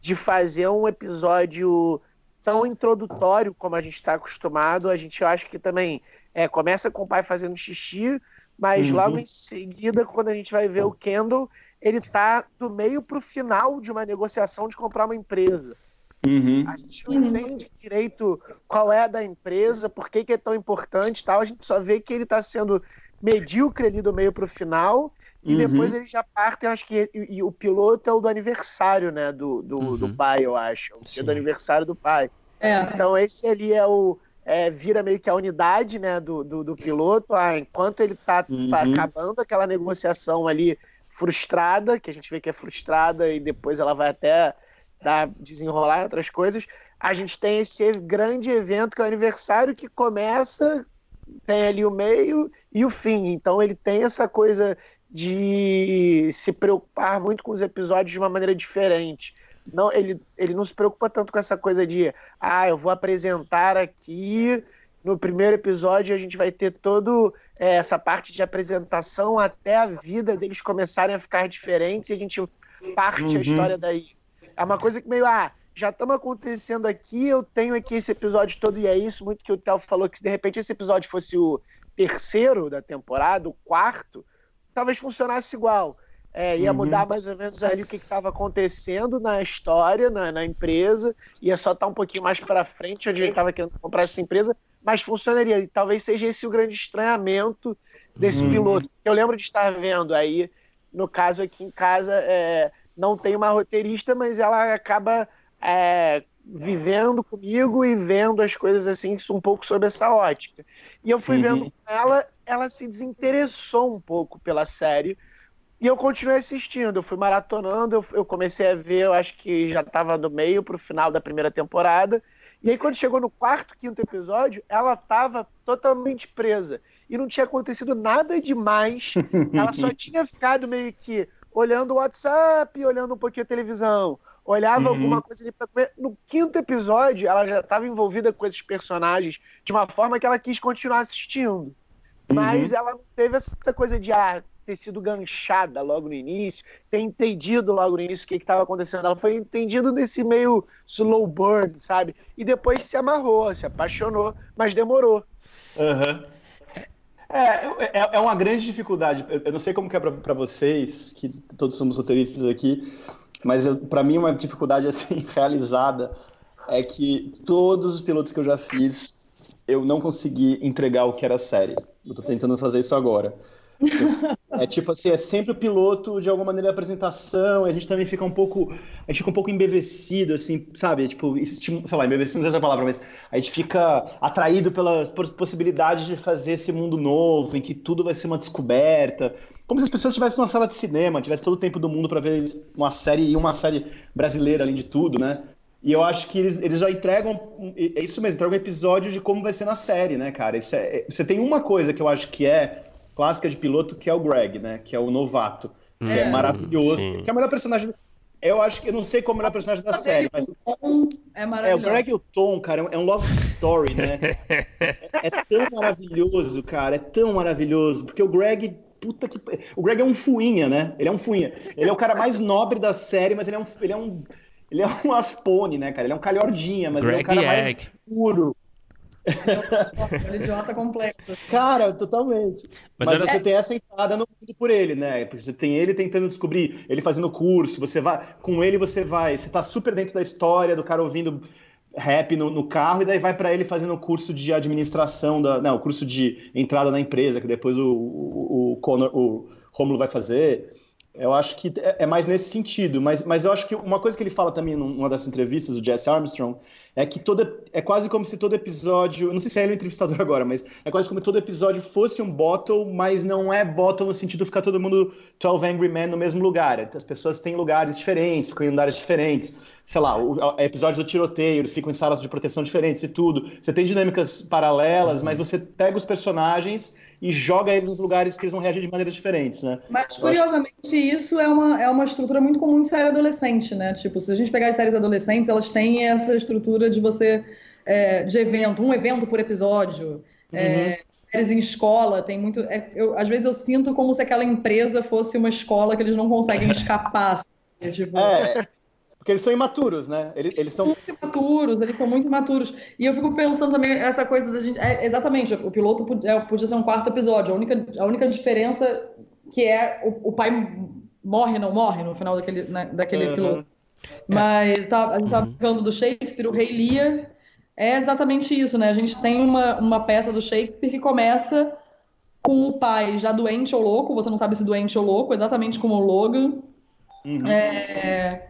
de fazer um episódio tão introdutório como a gente está acostumado. A gente, eu acho que também é, começa com o pai fazendo xixi, mas uhum. logo em seguida, quando a gente vai ver o Kendall, ele tá do meio para o final de uma negociação de comprar uma empresa. Uhum. A gente não entende direito qual é a da empresa, por que, que é tão importante tal. A gente só vê que ele está sendo medíocre ali do meio para o final. E uhum. depois eles já partem, acho que e, e, o piloto é o do aniversário, né? Do, do, uhum. do pai, eu acho. O do aniversário do pai. É. Então esse ali é o, é, vira meio que a unidade né, do, do, do piloto, ah, enquanto ele está uhum. acabando aquela negociação ali frustrada, que a gente vê que é frustrada e depois ela vai até dar, desenrolar outras coisas, a gente tem esse grande evento que é o aniversário que começa, tem ali o meio e o fim. Então ele tem essa coisa de se preocupar muito com os episódios de uma maneira diferente. Não, ele, ele não se preocupa tanto com essa coisa de, ah, eu vou apresentar aqui no primeiro episódio a gente vai ter todo é, essa parte de apresentação até a vida deles começarem a ficar diferentes e a gente parte uhum. a história daí. É uma coisa que meio, ah, já estamos acontecendo aqui, eu tenho aqui esse episódio todo e é isso, muito que o Theo falou que se de repente esse episódio fosse o terceiro da temporada, o quarto, talvez funcionasse igual. É, ia uhum. mudar mais ou menos ali o que estava acontecendo na história, na, na, empresa, ia só estar tá um pouquinho mais para frente, onde ele estava querendo comprar essa empresa, mas funcionaria. E talvez seja esse o grande estranhamento desse uhum. piloto. Eu lembro de estar vendo aí, no caso aqui em casa, é, não tem uma roteirista, mas ela acaba é, vivendo comigo e vendo as coisas assim, um pouco sob essa ótica. E eu fui uhum. vendo com ela, ela se desinteressou um pouco pela série e eu continuei assistindo, eu fui maratonando, eu, eu comecei a ver, eu acho que já estava no meio para o final da primeira temporada. E aí, quando chegou no quarto, quinto episódio, ela estava totalmente presa. E não tinha acontecido nada demais. ela só tinha ficado meio que olhando o WhatsApp, olhando um pouquinho a televisão. Olhava uhum. alguma coisa ali pra comer. No quinto episódio, ela já estava envolvida com esses personagens de uma forma que ela quis continuar assistindo. Mas uhum. ela não teve essa coisa de, ah, ter sido ganchada logo no início, ter entendido logo no início o que estava acontecendo. Ela foi entendido nesse meio slow burn, sabe? E depois se amarrou, se apaixonou, mas demorou. Uhum. É, é, é, uma grande dificuldade. Eu não sei como é para vocês, que todos somos roteiristas aqui, mas para mim uma dificuldade assim realizada é que todos os pilotos que eu já fiz, eu não consegui entregar o que era série. Eu tô tentando fazer isso agora. É tipo assim, é sempre o piloto de alguma maneira da apresentação, a gente também fica um pouco, a gente fica um pouco embevecido, assim, sabe? Tipo, sei lá, embevecido não sei essa palavra, mas a gente fica atraído pela possibilidade de fazer esse mundo novo, em que tudo vai ser uma descoberta. Como se as pessoas estivessem numa sala de cinema, tivesse todo o tempo do mundo para ver uma série, e uma série brasileira, além de tudo, né? E eu acho que eles, eles já entregam, é isso mesmo, entregam um episódio de como vai ser na série, né, cara? Isso é, você tem uma coisa que eu acho que é clássica de piloto, que é o Greg, né? Que é o novato. Que é, é maravilhoso. Sim. Que é o melhor personagem. Eu acho que eu não sei como é o melhor personagem da série, mas. É maravilhoso. É, o Greg e o Tom, cara, é um love story, né? é, é tão maravilhoso, cara. É tão maravilhoso. Porque o Greg puta que. O Greg é um fuinha, né? Ele é um fuinha. Ele é o cara mais nobre da série, mas ele é um. Ele é um, ele é um aspone, né, cara? Ele é um calhordinha, mas Greg ele é o cara mais puro. Ele é idiota completo. Cara, totalmente. Mas, Mas você é... tem essa entrada no mundo por ele, né? Porque você tem ele tentando descobrir, ele fazendo curso, você vai. Com ele você vai. Você tá super dentro da história do cara ouvindo rap no, no carro, e daí vai para ele fazendo o curso de administração, da, não, o curso de entrada na empresa, que depois o, o, o, Conor, o Romulo vai fazer. Eu acho que é, é mais nesse sentido, mas, mas eu acho que uma coisa que ele fala também numa das entrevistas, o Jesse Armstrong, é que toda, é quase como se todo episódio, não sei se é ele o entrevistador agora, mas é quase como se todo episódio fosse um bottle, mas não é bottle no sentido de ficar todo mundo 12 Angry Men no mesmo lugar. As pessoas têm lugares diferentes, ficam em lugares diferentes. Sei lá, o, o episódio do tiroteio, eles ficam em salas de proteção diferentes e tudo. Você tem dinâmicas paralelas, mas você pega os personagens e joga eles nos lugares que eles vão reagir de maneiras diferentes, né? Mas, curiosamente, acho... isso é uma, é uma estrutura muito comum em série adolescente, né? Tipo, se a gente pegar as séries adolescentes, elas têm essa estrutura de você, é, de evento, um evento por episódio. É, uhum. É, séries em escola, tem muito... É, eu, às vezes eu sinto como se aquela empresa fosse uma escola que eles não conseguem escapar. Assim, tipo... É... Porque eles são imaturos, né? Eles, eles são muito imaturos, eles são muito imaturos. E eu fico pensando também essa coisa da gente. É, exatamente, o piloto podia, é, podia, ser um quarto episódio. A única, a única diferença que é o, o pai morre, não morre no final daquele, né, daquele uhum. piloto. Mas tá, a gente estava uhum. falando do Shakespeare, o Rei Lear. É exatamente isso, né? A gente tem uma, uma peça do Shakespeare que começa com o pai já doente ou louco, você não sabe se doente ou louco, exatamente como o Logan. Uhum. É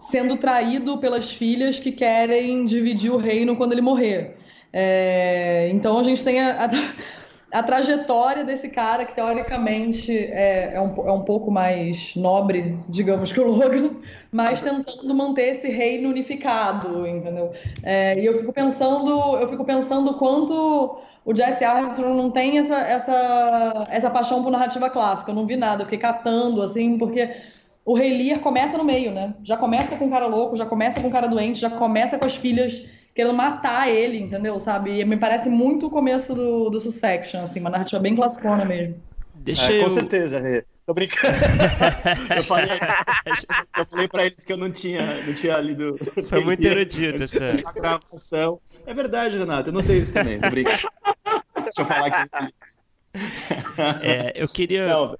sendo traído pelas filhas que querem dividir o reino quando ele morrer. É, então a gente tem a, a, a, trajetória desse cara que teoricamente é, é, um, é um pouco mais nobre, digamos que o Logan, mas tentando manter esse reino unificado, entendeu? É, e eu fico pensando, eu fico pensando quanto o Jesse Armstrong não tem essa, essa, essa paixão por narrativa clássica. Eu não vi nada, eu fiquei catando assim, porque o Rei Lear começa no meio, né? Já começa com o cara louco, já começa com o cara doente, já começa com as filhas querendo matar ele, entendeu? Sabe? E me parece muito o começo do, do Succession, assim, uma narrativa bem classicona mesmo. Deixa é, eu... Com certeza, Rê. Tô brincando. eu, falei, eu falei pra eles que eu não tinha, não tinha lido. Foi muito erudito essa. gravação. É verdade, Renato, eu não tenho isso também, tô brincando. Deixa eu falar aqui. É, eu queria. Não,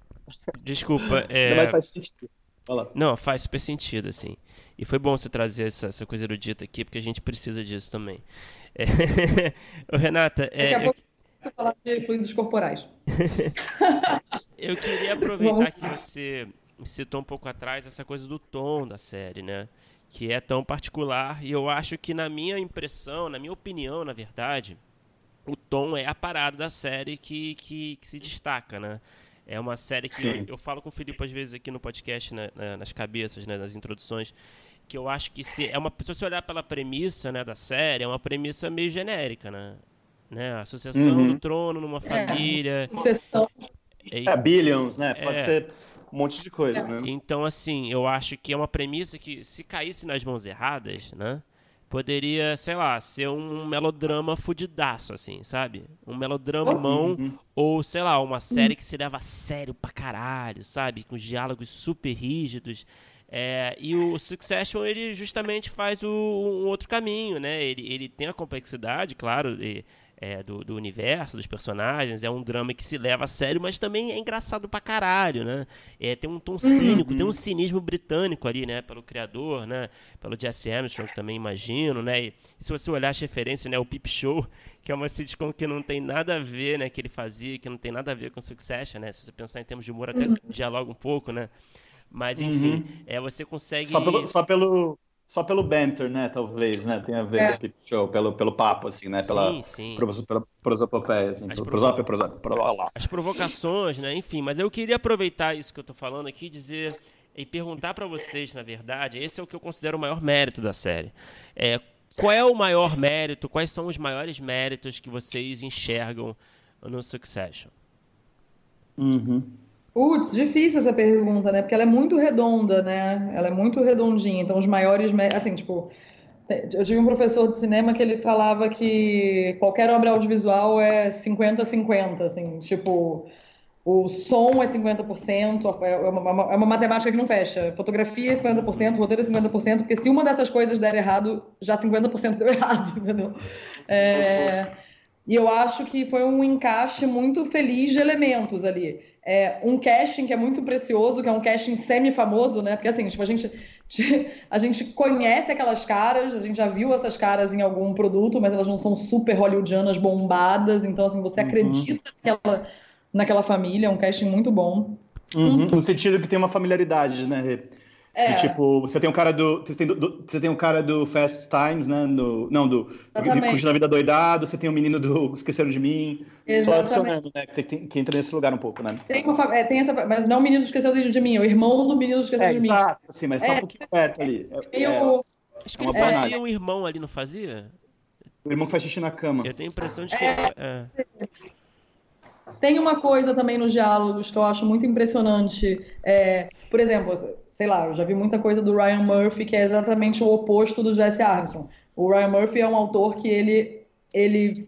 Desculpa. É... Mas faz sentido. Não, faz super sentido, assim. E foi bom você trazer essa, essa coisa erudita aqui, porque a gente precisa disso também. É... Ô, Renata. É, Daqui a pouco eu... falar de fluidos corporais. eu queria aproveitar que você citou um pouco atrás essa coisa do tom da série, né? Que é tão particular. E eu acho que, na minha impressão, na minha opinião, na verdade, o tom é a parada da série que, que, que se destaca, né? É uma série que eu, eu, falo com o Felipe às vezes aqui no podcast, né, nas cabeças, né, nas introduções, que eu acho que se é uma se você olhar pela premissa, né, da série, é uma premissa meio genérica, né? né? A associação uhum. do trono numa é. família. É, é, billions, né? Pode é. ser um monte de coisa, né? Então, assim, eu acho que é uma premissa que, se caísse nas mãos erradas, né? Poderia, sei lá, ser um melodrama fudidaço, assim, sabe? Um melodramão, uhum. ou, sei lá, uma série que se leva a sério pra caralho, sabe? Com diálogos super rígidos. É, e o Succession, ele justamente faz o, um outro caminho, né? Ele, ele tem a complexidade, claro, e, é, do, do, universo, dos personagens. É um drama que se leva a sério, mas também é engraçado pra caralho, né? É, tem um tom cínico, uhum. tem um cinismo britânico ali, né? Pelo criador, né? Pelo Jesse Armstrong também, imagino, né? E, e se você olhar as referências, né? O Peep Show, que é uma sitcom que não tem nada a ver, né? Que ele fazia, que não tem nada a ver com Succession, né? Se você pensar em termos de humor, até uhum. dialoga um pouco, né? Mas, enfim, uhum. é, você consegue... Só pelo... Só pelo só pelo banter, né? Talvez, né? Tem a ver é. com o Peep Show, pelo, pelo papo, assim, né? Pela, sim, sim. Pela prosopopeia, assim. As, provo... As provocações, né? Enfim, mas eu queria aproveitar isso que eu tô falando aqui e dizer e perguntar para vocês, na verdade, esse é o que eu considero o maior mérito da série. É, qual é o maior mérito, quais são os maiores méritos que vocês enxergam no Succession? Uhum. Putz, difícil essa pergunta, né? Porque ela é muito redonda, né? Ela é muito redondinha. Então, os maiores. Assim, tipo. Eu tive um professor de cinema que ele falava que qualquer obra audiovisual é 50-50, assim, tipo, o som é 50%, é uma, é uma matemática que não fecha. Fotografia é 50%, roteiro é 50%, porque se uma dessas coisas der errado, já 50% deu errado, entendeu? É, e eu acho que foi um encaixe muito feliz de elementos ali é, um casting que é muito precioso, que é um casting semi-famoso, né? Porque assim, tipo, a gente, a gente conhece aquelas caras, a gente já viu essas caras em algum produto, mas elas não são super hollywoodianas bombadas, então assim, você uhum. acredita naquela, naquela família, é um casting muito bom. Uhum. No sentido que tem uma familiaridade, né? É. De, tipo, você tem um cara do você tem, do, você tem um cara do Fast Times, né? No, não, do Curtindo da Vida Doidado, você tem o um menino do Esqueceram de Mim. Exatamente. Só adicionando, né? Que, tem, que entra nesse lugar um pouco, né? Tem, uma, é, tem essa, mas não o menino do Esqueceu de Mim, é o irmão do menino do Esqueceu é, de Mim. Exato, assim, mas tá é, um pouquinho perto ali. É, eu, Acho que ele fazia um irmão ali, não fazia? O irmão que faz xixi na cama. Eu tenho a impressão de que é. Tem uma coisa também nos diálogos que eu acho muito impressionante. É, por exemplo, sei lá, eu já vi muita coisa do Ryan Murphy que é exatamente o oposto do Jesse Armstrong. O Ryan Murphy é um autor que ele, ele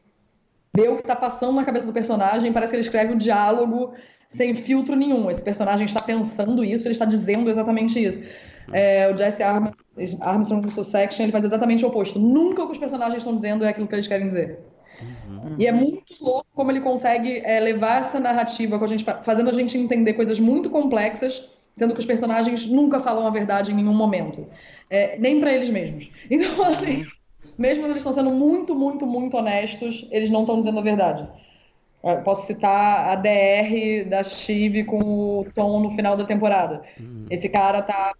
vê o que está passando na cabeça do personagem, parece que ele escreve o um diálogo sem filtro nenhum. Esse personagem está pensando isso, ele está dizendo exatamente isso. É, o Jesse Armstrong no Succession, ele faz exatamente o oposto. Nunca o que os personagens estão dizendo é aquilo que eles querem dizer. Uhum. E é muito louco como ele consegue é, levar essa narrativa, com a gente, fazendo a gente entender coisas muito complexas sendo que os personagens nunca falam a verdade em nenhum momento, é, nem para eles mesmos. Então, assim, mesmo eles estão sendo muito, muito, muito honestos, eles não estão dizendo a verdade. Eu posso citar a DR da Chive com o Tom no final da temporada. Uhum. Esse cara tá.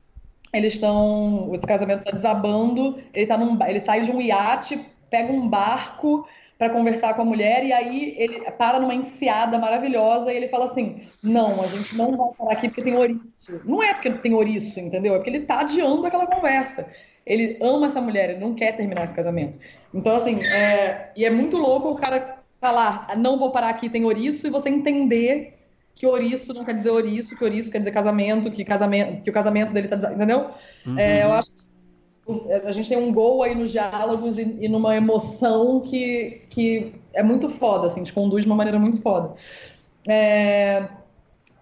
Eles estão. Esse casamento está desabando. Ele, tá num, ele sai de um iate, pega um barco para conversar com a mulher e aí ele para numa enseada maravilhosa e ele fala assim: Não, a gente não vai parar aqui porque tem ouriço. Não é porque tem ouriço, entendeu? É porque ele tá adiando aquela conversa. Ele ama essa mulher, ele não quer terminar esse casamento. Então, assim, é... e é muito louco o cara falar: Não vou parar aqui, tem ouriço, e você entender que ouriço não quer dizer ouriço, que ouriço quer dizer casamento, que, casamento, que o casamento dele tá. Entendeu? Uhum. É, eu acho que a gente tem um gol aí nos diálogos e, e, numa emoção que, que é muito foda, assim, te conduz de uma maneira muito foda. É,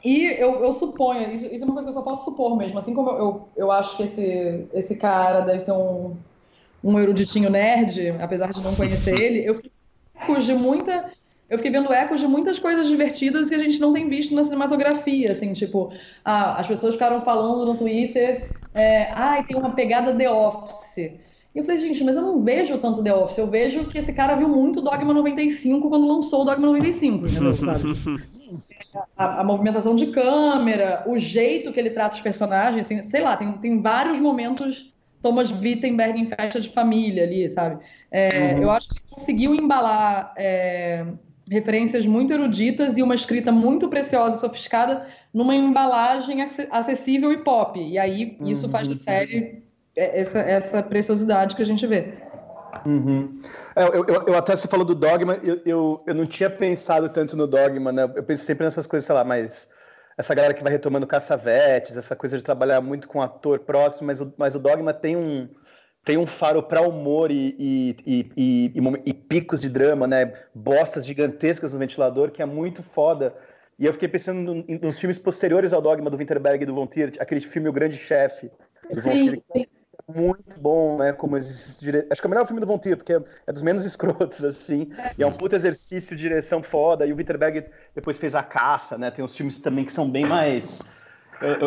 e eu, eu suponho, isso, isso, é uma coisa que eu só posso supor mesmo, assim como eu, eu acho que esse, esse cara deve ser um, um eruditinho nerd, apesar de não conhecer ele, eu fico de muita eu fiquei vendo ecos de muitas coisas divertidas que a gente não tem visto na cinematografia, assim, tipo, ah, as pessoas ficaram falando no Twitter, é, ah, tem uma pegada The Office. E eu falei, gente, mas eu não vejo tanto The Office, eu vejo que esse cara viu muito Dogma 95 quando lançou o Dogma 95, entendeu? A, a, movimentação de câmera, o jeito que ele trata os personagens, assim, sei lá, tem, tem vários momentos Thomas Wittenberg em festa de família ali, sabe? É, uhum. Eu acho que ele conseguiu embalar é, referências muito eruditas e uma escrita muito preciosa e sofisticada numa embalagem acessível e pop. E aí isso uhum. faz da série é, essa, essa preciosidade que a gente vê. Uhum. É, eu, eu, eu, até você falou do Dogma, eu, eu, eu não tinha pensado tanto no Dogma, né? Eu pensei sempre nessas coisas, sei lá, mas essa galera que vai retomando caçavetes, essa coisa de trabalhar muito com ator próximo, mas o, mas o Dogma tem um, tem um faro para humor e, e, e, e, picos de drama, né? Bostas gigantescas no ventilador, que é muito foda. E eu fiquei pensando nos filmes posteriores ao Dogma do Winterberg e do Von Trier, aquele filme O Grande Chefe. Sim. É muito bom, né? Como dire... Acho que é o melhor filme do Von Trier, porque é dos menos escrotos, assim. E é um puto exercício de direção foda. E o Winterberg depois fez A Caça, né? Tem uns filmes também que são bem mais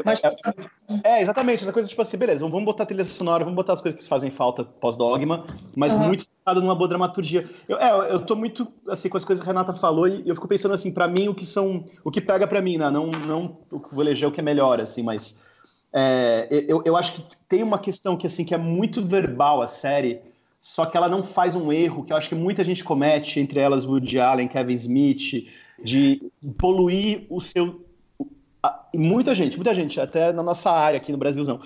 mas... É, é, exatamente, essa coisa tipo assim, beleza, vamos botar trilha sonora, vamos botar as coisas que fazem falta pós-dogma, mas uhum. muito focado numa boa dramaturgia. Eu, é, eu tô muito, assim, com as coisas que a Renata falou e eu fico pensando, assim, para mim, o que são, o que pega para mim, né? Não, não vou eleger o que é melhor, assim, mas é, eu, eu acho que tem uma questão que, assim, que é muito verbal a série, só que ela não faz um erro que eu acho que muita gente comete, entre elas Woody Allen, Kevin Smith, de poluir o seu muita gente, muita gente, até na nossa área aqui no Brasilzão,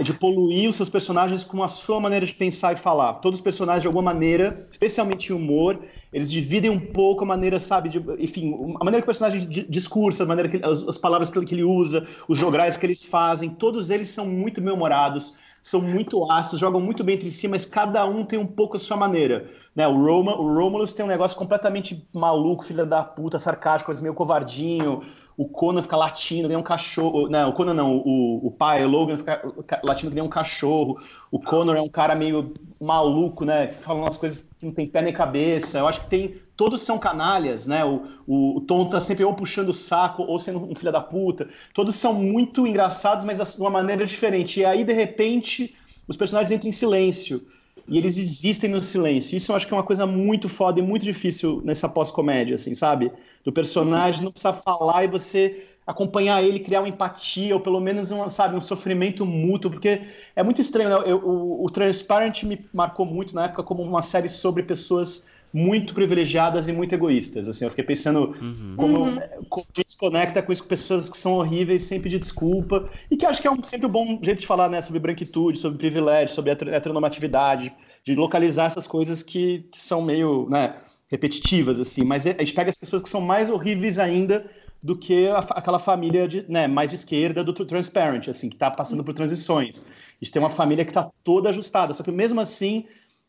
de poluir os seus personagens com a sua maneira de pensar e falar. Todos os personagens, de alguma maneira, especialmente em humor, eles dividem um pouco a maneira, sabe, de, enfim, a maneira que o personagem discursa, a maneira que as, as palavras que, que ele usa, os jograis que eles fazem, todos eles são muito bem-humorados, são muito ácidos, jogam muito bem entre si, mas cada um tem um pouco a sua maneira. Né? O, Roma, o Romulus tem um negócio completamente maluco, filha da puta, sarcástico, meio covardinho o Conan fica latindo, nem um cachorro. Não, o Conan não, o, o pai, o Logan, fica latindo que nem um cachorro. O Connor é um cara meio maluco, né? Que fala umas coisas que não tem pé nem cabeça. Eu acho que tem. Todos são canalhas, né? O, o, o Tom tá sempre ou puxando o saco ou sendo um filho da puta. Todos são muito engraçados, mas de uma maneira diferente. E aí, de repente, os personagens entram em silêncio e eles existem no silêncio. Isso eu acho que é uma coisa muito foda e muito difícil nessa pós-comédia, assim, sabe? Do personagem não precisar falar e você acompanhar ele, criar uma empatia, ou pelo menos, um, sabe, um sofrimento mútuo, porque é muito estranho, né? Eu, o, o Transparent me marcou muito na época como uma série sobre pessoas muito privilegiadas e muito egoístas. Assim, eu fiquei pensando uhum. Como, uhum. como desconecta com isso com pessoas que são horríveis sem pedir desculpa e que acho que é um, sempre um bom jeito de falar, né, sobre branquitude, sobre privilégio, sobre heteronormatividade, de localizar essas coisas que, que são meio, né, repetitivas assim. Mas a gente pega as pessoas que são mais horríveis ainda do que a, aquela família de, né, mais de esquerda do Transparent, assim, que está passando por transições. A gente tem uma família que está toda ajustada, só que mesmo assim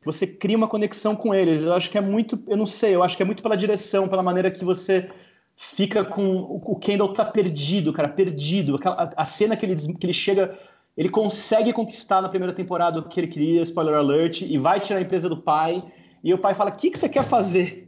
você cria uma conexão com eles. Eu acho que é muito, eu não sei, eu acho que é muito pela direção, pela maneira que você fica com o Kendall tá perdido, cara, perdido. Aquela, a cena que ele, que ele chega, ele consegue conquistar na primeira temporada o que ele queria, spoiler alert, e vai tirar a empresa do pai. E o pai fala: "O que que você quer fazer?"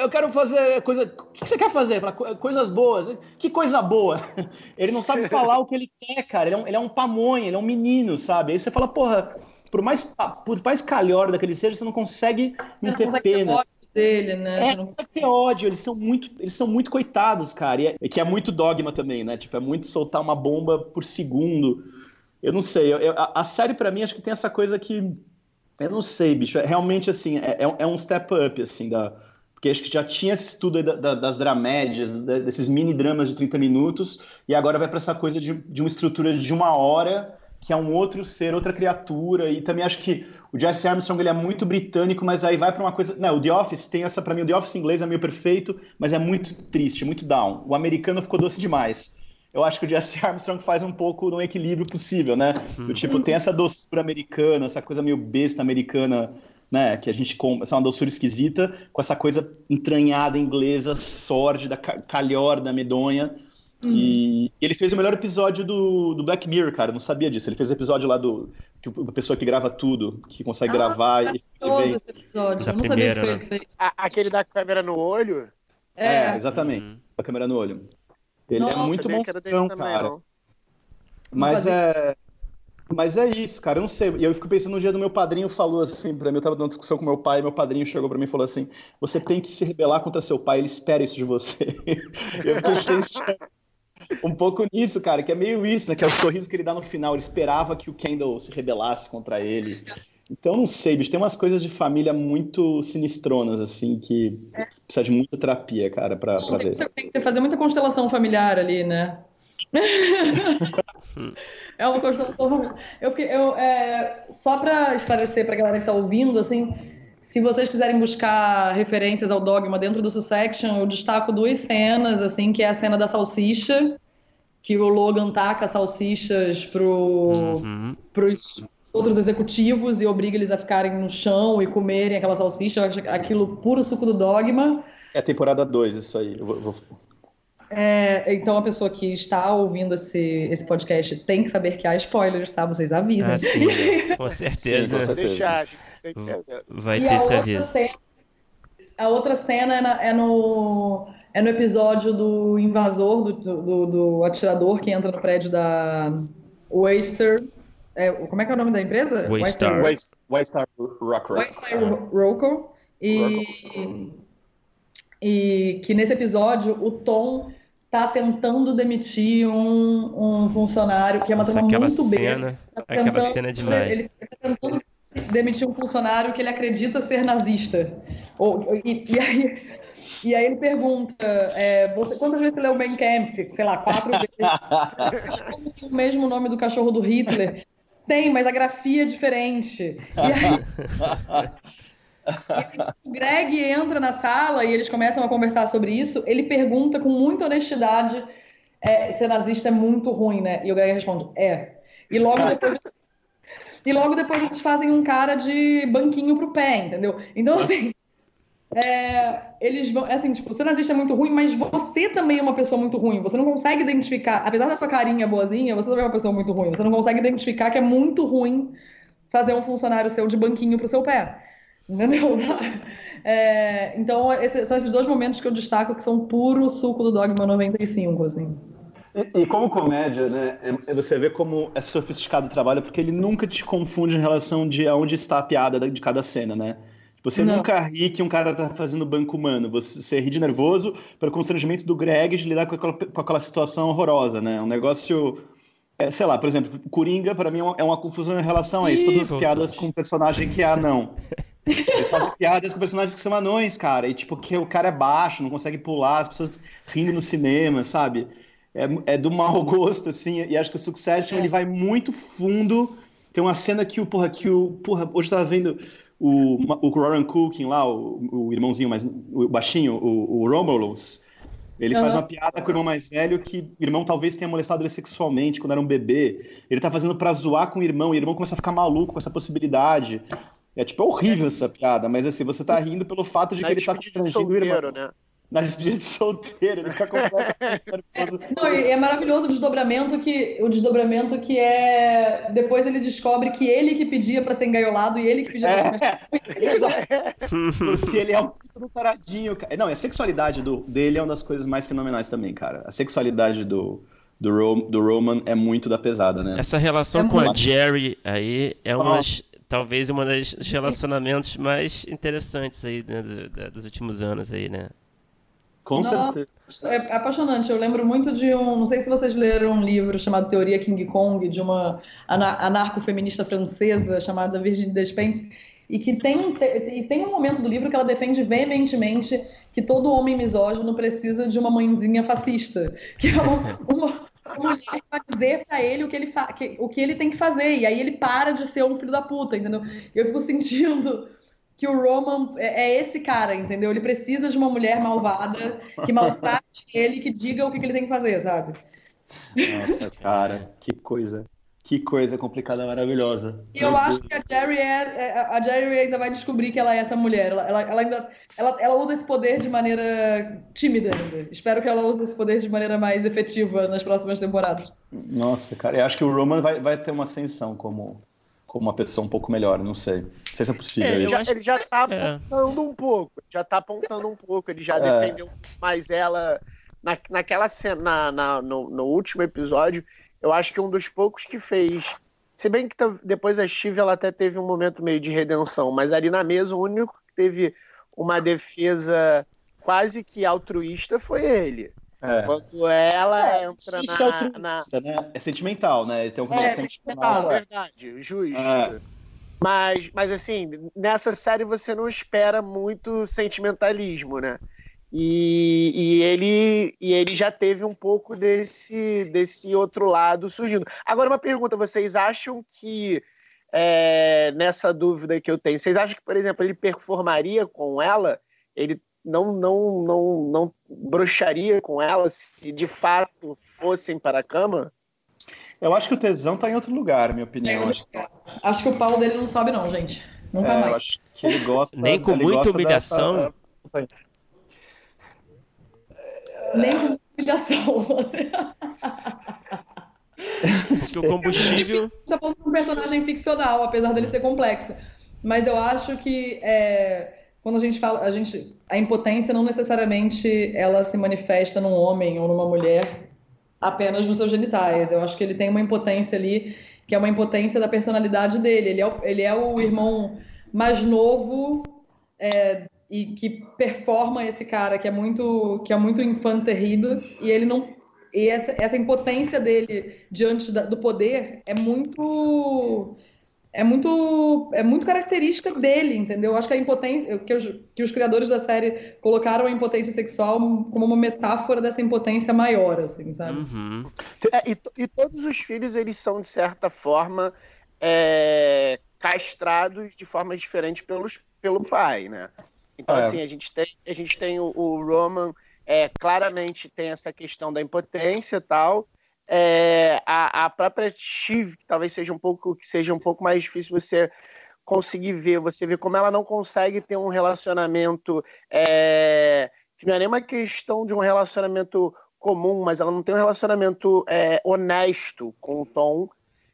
Eu quero fazer coisa. O que você quer fazer? Coisas boas. Que coisa boa. Ele não sabe falar o que ele quer, cara. Ele é um, ele é um pamonha, ele é um menino, sabe? Aí você fala, porra, por mais, por mais calhor daquele seja, você não consegue não ter pena. Ter dele, né? É, não ter ódio, eles são muito, eles são muito coitados, cara. E é, que é muito dogma também, né? Tipo, é muito soltar uma bomba por segundo. Eu não sei, eu, eu, a, série para mim acho que tem essa coisa que eu não sei, bicho, é realmente assim, é, é, é um step up assim da porque acho que já tinha esse estudo da, da, das dramédias, desses mini dramas de 30 minutos, e agora vai para essa coisa de, de uma estrutura de uma hora que é um outro ser, outra criatura, e também acho que o Jesse Armstrong ele é muito britânico, mas aí vai para uma coisa. Não, o The Office tem essa para mim, o The Office inglês é meio perfeito, mas é muito triste, muito down. O americano ficou doce demais. Eu acho que o Jesse Armstrong faz um pouco no equilíbrio possível, né? Do tipo, tem essa doçura americana, essa coisa meio besta americana, né? Que a gente compra, essa é uma doçura esquisita, com essa coisa entranhada inglesa, sórdida, calhorda, medonha. Uhum. E ele fez o melhor episódio do, do Black Mirror, cara. Eu não sabia disso. Ele fez o episódio lá do. Que a pessoa que grava tudo, que consegue ah, gravar. E vem... esse episódio. Da eu não primeira, sabia que foi, né? foi... aquele da câmera no olho? É, é exatamente. Uhum. A câmera no olho. Ele é Nossa, é muito monstrão, cara. Também, Mas é. Mas é isso, cara. Eu não sei. E eu fico pensando no dia do meu padrinho falou assim pra mim. Eu tava dando discussão com meu pai. E meu padrinho chegou pra mim e falou assim: Você tem que se rebelar contra seu pai. Ele espera isso de você. eu fiquei pensando um pouco nisso, cara, que é meio isso, né? Que é o sorriso que ele dá no final. Ele esperava que o Kendall se rebelasse contra ele. Então, não sei, bicho, tem umas coisas de família muito sinistronas, assim, que é. precisa de muita terapia, cara, pra, pra tem ver. Tem que fazer muita constelação familiar ali, né? é uma constelação familiar. Eu fiquei, eu, é, só pra esclarecer pra galera que tá ouvindo, assim, se vocês quiserem buscar referências ao dogma dentro do Succession, eu destaco duas cenas, assim, que é a cena da salsicha, que o Logan taca salsichas pro, uhum. pros outros executivos e obriga eles a ficarem no chão e comerem aquela salsicha, aquilo puro suco do dogma. É a temporada 2 isso aí. Eu vou, vou... É, então a pessoa que está ouvindo esse, esse podcast tem que saber que há spoilers, tá? Vocês avisam. Ah, sim, com certeza. Sim, com certeza. Vai ter esse aviso. Cena, a outra cena é, na, é no é no episódio do invasor, do, do, do, atirador que entra no prédio da Oyster. É, como é que é o nome da empresa? Waystar. Waystar Rocker. Waystar Rocker. E, e que nesse episódio o Tom tá tentando demitir um, um funcionário que é uma Nossa, aquela muito cena, bem. Tá aquela cena é demais. Ele tá tentando demitir um funcionário que ele acredita ser nazista. Ou, e, e aí e aí ele pergunta: é, você, quantas vezes você leu Ben Camp? Sei lá, quatro vezes. o mesmo nome do cachorro do Hitler. Tem, mas a grafia é diferente. E aí, o Greg entra na sala e eles começam a conversar sobre isso. Ele pergunta com muita honestidade: é, ser nazista é muito ruim, né? E o Greg responde: é. E logo depois. E logo depois eles fazem um cara de banquinho pro pé, entendeu? Então, assim, é, eles vão, é assim, tipo, ser nazista é muito ruim, mas você também é uma pessoa muito ruim. Você não consegue identificar, apesar da sua carinha boazinha, você também é uma pessoa muito ruim. Você não consegue identificar que é muito ruim fazer um funcionário seu de banquinho pro seu pé. Entendeu? É, então, esses, são esses dois momentos que eu destaco que são puro suco do Dogma 95, assim. E, e como comédia, né, é, é você vê como é sofisticado o trabalho, porque ele nunca te confunde em relação de aonde está a piada de cada cena, né? Você não. nunca ri que um cara tá fazendo banco humano. Você, você ri de nervoso pelo constrangimento do Greg de lidar com aquela, com aquela situação horrorosa, né? Um negócio. É, sei lá, por exemplo, Coringa, para mim, é uma, é uma, confusão em relação a isso. Todas as piadas com um personagem que é anão. Eles fazem piadas com personagens que são anões, cara. E, tipo, que o cara é baixo, não consegue pular, as pessoas rindo no cinema, sabe? É, é do mau gosto, assim. E acho que o Succession, é. ele vai muito fundo. Tem uma cena que o, porra, que o. Porra, hoje eu tava vendo o, o Roran Cooking lá, o, o irmãozinho mais o baixinho, o, o Romulus, ele uhum. faz uma piada com o irmão mais velho que o irmão talvez tenha molestado ele sexualmente quando era um bebê. Ele tá fazendo pra zoar com o irmão, e o irmão começa a ficar maluco com essa possibilidade. É tipo, é horrível essa piada, mas assim, você tá rindo pelo fato de que ele tá constrangindo o irmão. Né? Na despedida de solteiro, ele fica completamente é, Não, e é maravilhoso o desdobramento que o desdobramento que é depois ele descobre que ele que pedia para ser engaiolado e ele que pedia é, pra Porque ele é um puto taradinho, Não, a sexualidade do, dele é uma das coisas mais fenomenais também, cara. A sexualidade do do, Ro, do Roman é muito da pesada, né? Essa relação é com a Jerry aí é uma talvez uma das relacionamentos mais interessantes aí né, dos últimos anos aí, né? Com Nossa, certeza. É apaixonante. Eu lembro muito de um. Não sei se vocês leram um livro chamado Teoria King Kong, de uma anarcofeminista francesa chamada Virginie Despentes, e que tem um, e tem um momento do livro que ela defende veementemente que todo homem misógino precisa de uma mãezinha fascista, que é uma, uma, mulher vai dizer pra ele o que ele, fa... o que ele tem que fazer. E aí ele para de ser um filho da puta, entendeu? Eu fico sentindo que o Roman é, é esse cara, entendeu? Ele precisa de uma mulher malvada que maltrate ele, que diga o que, que ele tem que fazer, sabe? Nossa, cara, que coisa. Que coisa complicada, maravilhosa. E eu acho que a Jerry, é, é, a Jerry ainda vai descobrir que ela é essa mulher. Ela, ela, ela ainda ela, ela usa esse poder de maneira tímida ainda. Espero que ela use esse poder de maneira mais efetiva nas próximas temporadas. Nossa, cara, eu acho que o Roman vai, vai ter uma ascensão como, como uma pessoa um pouco melhor, não sei. Não sei se é possível. É, isso. ele, já, ele já tá apontando um pouco. Já tá apontando um pouco. Ele já É. defendeu mais ela na, naquela cena, na, na- no, no último episódio. Eu acho que um dos poucos que fez. Se bem que depois a Steve ela até teve um momento meio de redenção, mas ali na mesa o único que teve uma defesa quase que altruísta foi ele. É. Quando ela É, entra isso é na, altruísta, na, né? É sentimental, né? Tem um É, é, é sentimental. verdade, justo. É. Mas, mas assim, nessa série você não espera muito sentimentalismo, né? E, e ele, e ele já teve um pouco desse, desse outro lado surgindo. Agora, uma pergunta: vocês acham que, é, nessa dúvida que eu tenho, vocês acham que, por exemplo, ele performaria com ela? Ele não, não, não, não broxaria com ela se de fato fossem para a cama? Eu acho que o tesão tá em outro lugar, na minha opinião. Acho, Acho que o pau dele não sobe, não, gente. Nunca é, eu mais. acho que ele gosta. Nem com muita humilhação. dessa- Nem com humilhação. Que o combustível. Você falando de um personagem ficcional, apesar dele ser complexo. Mas eu acho que é, quando a gente fala, a gente, a impotência não necessariamente ela se manifesta num homem ou numa mulher apenas nos seus genitais. Eu acho que ele tem uma impotência ali que é uma impotência da personalidade dele. Ele é o, ele é o irmão mais novo é, e que performa esse cara que é muito que é muito infante e ele não e essa, essa impotência dele diante da- do poder é muito é muito é muito característica dele, entendeu? Eu acho que a impotência que os, que os criadores da série colocaram a impotência sexual como uma metáfora dessa impotência maior, assim, sabe? Uhum. É, e, e todos os filhos, eles são, de certa forma, é, castrados de forma diferente pelos, pelo pai, né? Então, É. assim, a gente tem, a gente tem o, o Roman, é, claramente tem essa questão da impotência e tal. É, a, a própria Shiv, que talvez seja um pouco que seja um pouco mais difícil você conseguir ver, você vê como ela não consegue ter um relacionamento é, que não é nem uma questão de um relacionamento comum, mas ela não tem um relacionamento é, honesto com o Tom.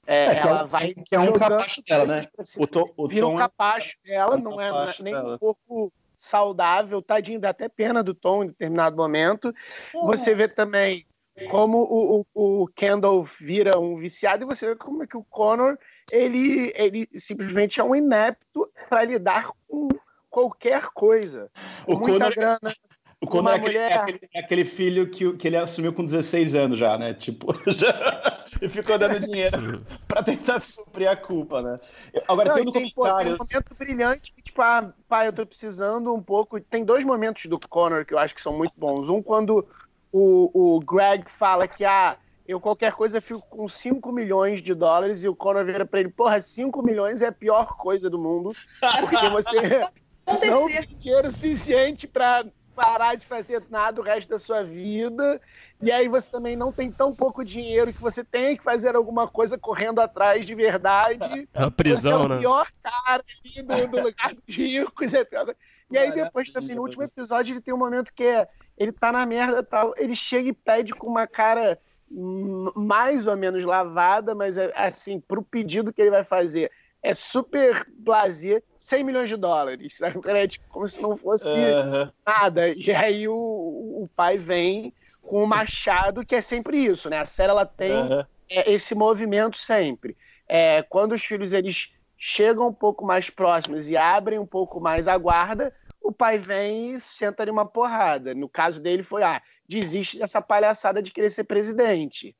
É, É, que é ela um- vai que é um capacho dela, né? O Tom, o Vira um Tom é- capacho dela, é um não é, nem dela. um pouco saudável, tadinho, dá até pena do Tom em determinado momento. Você vê também como o, o, o Kendall vira um viciado e você vê como é que o Connor ele, ele simplesmente é um inepto para lidar com qualquer coisa. O Com muita Connor- grana. O Connor Uma é aquele, é mulher- aquele- é aquele filho que, que ele assumiu com 16 anos já, né? Tipo, já, e ficou dando dinheiro pra tentar suprir a culpa, né? Agora, Não, tem no tem, pô, tem um comentário... momento brilhante que, tipo, ah, pai, eu tô precisando um pouco. Tem dois momentos do Connor que eu acho que são muito bons. Um, quando o, o Greg fala que, ah, eu qualquer coisa fico com 5 milhões de dólares, e o Connor vira pra ele, porra, 5 milhões é a pior coisa do mundo, porque você não tem dinheiro suficiente pra parar de fazer nada o resto da sua vida, e aí você também não tem tão pouco dinheiro que você tem que fazer alguma coisa correndo atrás de verdade. É uma prisão, Você é o né? pior cara ali do, do lugar dos ricos. é a. E aí depois também, no último episódio, ele tem um momento que é, ele tá na merda tal, ele chega e pede com uma cara mais ou menos lavada, mas é, assim, pro pedido que ele vai fazer, é super blazer, 100 milhões de dólares, sabe? É, tipo, como se não fosse Aham. nada. E aí o, o pai vem com o machado, que é sempre isso, né? A série, ela tem Aham. é, esse movimento sempre. É, quando os filhos eles chegam um pouco mais próximos e abrem um pouco mais a guarda, o pai vem e senta ali uma porrada. No caso dele foi, ah, desiste dessa palhaçada de querer ser presidente.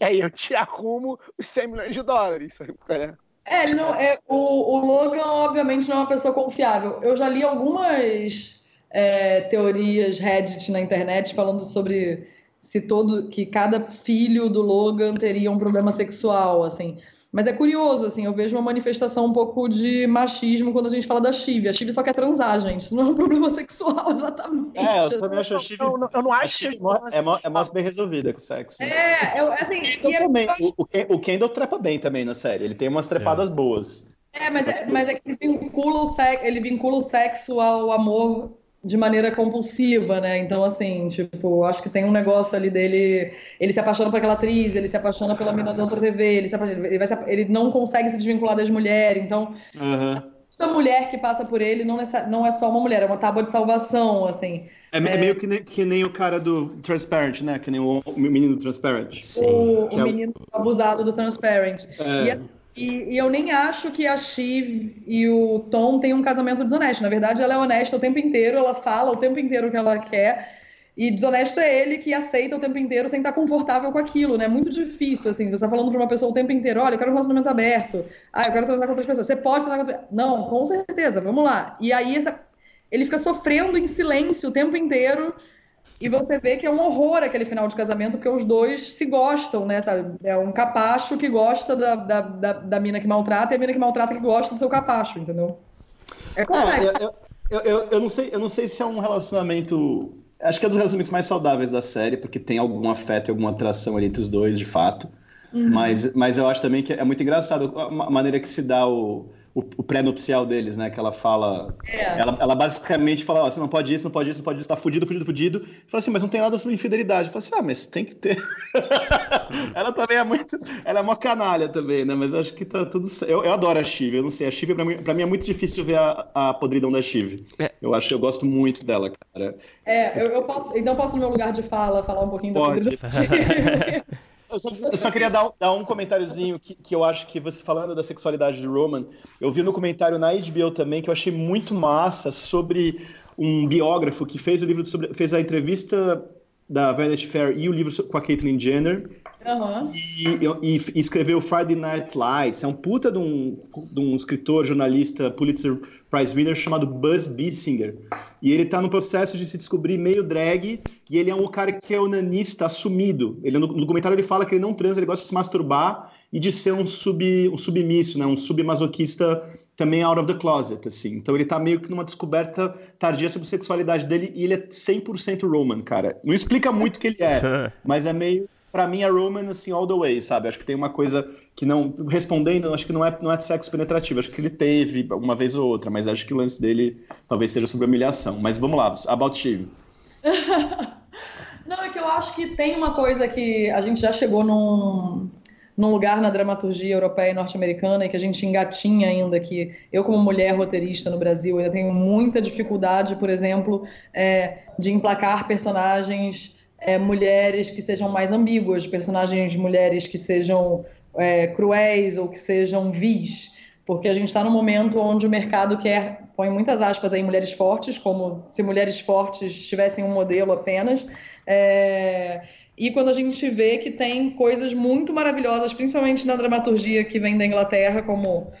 E aí eu te arrumo os 100 milhões de dólares. É? É, ele não, é, o, o Logan, obviamente, não é uma pessoa confiável. Eu já li algumas é, teorias Reddit na internet falando sobre se todo que cada filho do Logan teria um problema sexual, assim. Mas é curioso, assim, eu vejo uma manifestação um pouco de machismo quando a gente fala da Chive. A Chive só quer transar, gente. Isso não é um problema sexual, exatamente. É, eu também acho a Chive. Não, não, eu não acho que é, é mais bem resolvida com o sexo. É, eu, assim, Eu e é- também. O, o o Kendall trepa bem também na série. Ele tem umas trepadas boas. É, mas é, mas é que ele vincula, o sexo, ele vincula o sexo ao amor de maneira compulsiva, né? Então, assim, tipo, acho que tem um negócio ali dele. Ele se apaixona por aquela atriz, ele se apaixona pela mina da outra TV, ele, se apaixona- ele, vai se- ele não consegue se desvincular das mulheres. Então, Aham. toda mulher que passa por ele não, necessa- não é só uma mulher, é uma tábua de salvação, assim. É, é meio que nem, que nem o cara do Transparent, né? Que nem o, menino do Transparent. Sim. o, é o- menino abusado do Transparent. É. E, a- e- e eu nem acho que a Shiv e o Tom tenham um casamento desonesto. Na verdade, ela é honesta o tempo inteiro, ela fala o tempo inteiro o que ela quer. E desonesto é ele que aceita o tempo inteiro sem estar confortável com aquilo, né? É muito difícil, assim. Você tá falando pra uma pessoa o tempo inteiro, olha, eu quero um relacionamento aberto. Ah, eu quero transar com outras pessoas. Você pode transar com outras Não, com certeza, vamos lá. E aí essa- ele fica sofrendo em silêncio o tempo inteiro e você vê que é um horror aquele final de casamento, porque os dois se gostam, né? Sabe? É um capacho que gosta da, da, da, da mina que maltrata e a mina que maltrata que gosta do seu capacho, entendeu? É É, complexo. eu, eu, eu, eu não sei, eu não sei se é um relacionamento. Acho que é um dos relacionamentos mais saudáveis da série, porque tem algum afeto e alguma atração ali entre os dois, de fato. Uhum. Mas, mas eu acho também que é muito engraçado a ma- maneira que se dá o, o, o pré-nupcial deles, né? Que ela fala. É. Ela, ela basicamente fala: ó, você não pode isso, não pode isso, não pode isso, tá fudido, fudido, fudido. Fala assim, mas não tem nada sobre infidelidade. Fala assim, ah, mas tem que ter. ela também é muito. Ela é uma canalha também, né? Mas eu acho que tá tudo. certo. Eu, eu adoro a Chive, eu não sei. A Chive, pra mim, pra mim, é muito difícil ver a, a podridão da Chive. É. Eu acho, eu gosto muito dela, cara. É, eu, eu posso, então eu posso, no meu lugar de fala, falar um pouquinho da Pode. podridão. Eu só, queria dar, dar um comentáriozinho que, que eu acho que você falando da sexualidade de Roman, eu vi no comentário na HBO também que eu achei muito massa sobre um biógrafo que fez o livro sobre, fez a entrevista da Vanity Fair e o livro com a Caitlyn Jenner Aham. e, e- e escreveu Friday Night Lights. É um puta de um, de um escritor, jornalista, Pulitzer Prize winner chamado Buzz Bissinger. E ele tá no processo de se descobrir meio drag e ele é um cara que é onanista assumido. Ele, no, no documentário ele fala que ele não transa, ele gosta de se masturbar e de ser um, sub, um submisso, né? um submasoquista também out of the closet, assim. Então ele tá meio que numa descoberta tardia sobre a sexualidade dele e ele é 100% Roman, cara. Não explica muito o que ele é, mas é meio Pra mim é Roman assim all the way, sabe? Acho que tem uma coisa que não respondendo, acho que não é não é de sexo penetrativo, acho que ele teve uma vez ou outra, mas acho que o lance dele talvez seja sobre humilhação. Mas vamos lá, about Steve. Não, é que eu acho que tem uma coisa que a gente já chegou num, num lugar na dramaturgia europeia e norte-americana e que a gente engatinha ainda, que eu, como mulher roteirista no Brasil, eu tenho muita dificuldade, por exemplo, é, de emplacar personagens é, mulheres que sejam mais ambíguas, personagens mulheres que sejam é, cruéis ou que sejam vis, porque a gente está num momento onde o mercado quer, põe muitas aspas aí, mulheres fortes, como se mulheres fortes tivessem um modelo apenas, é, e quando a gente vê que tem coisas muito maravilhosas, principalmente na dramaturgia que vem da Inglaterra, como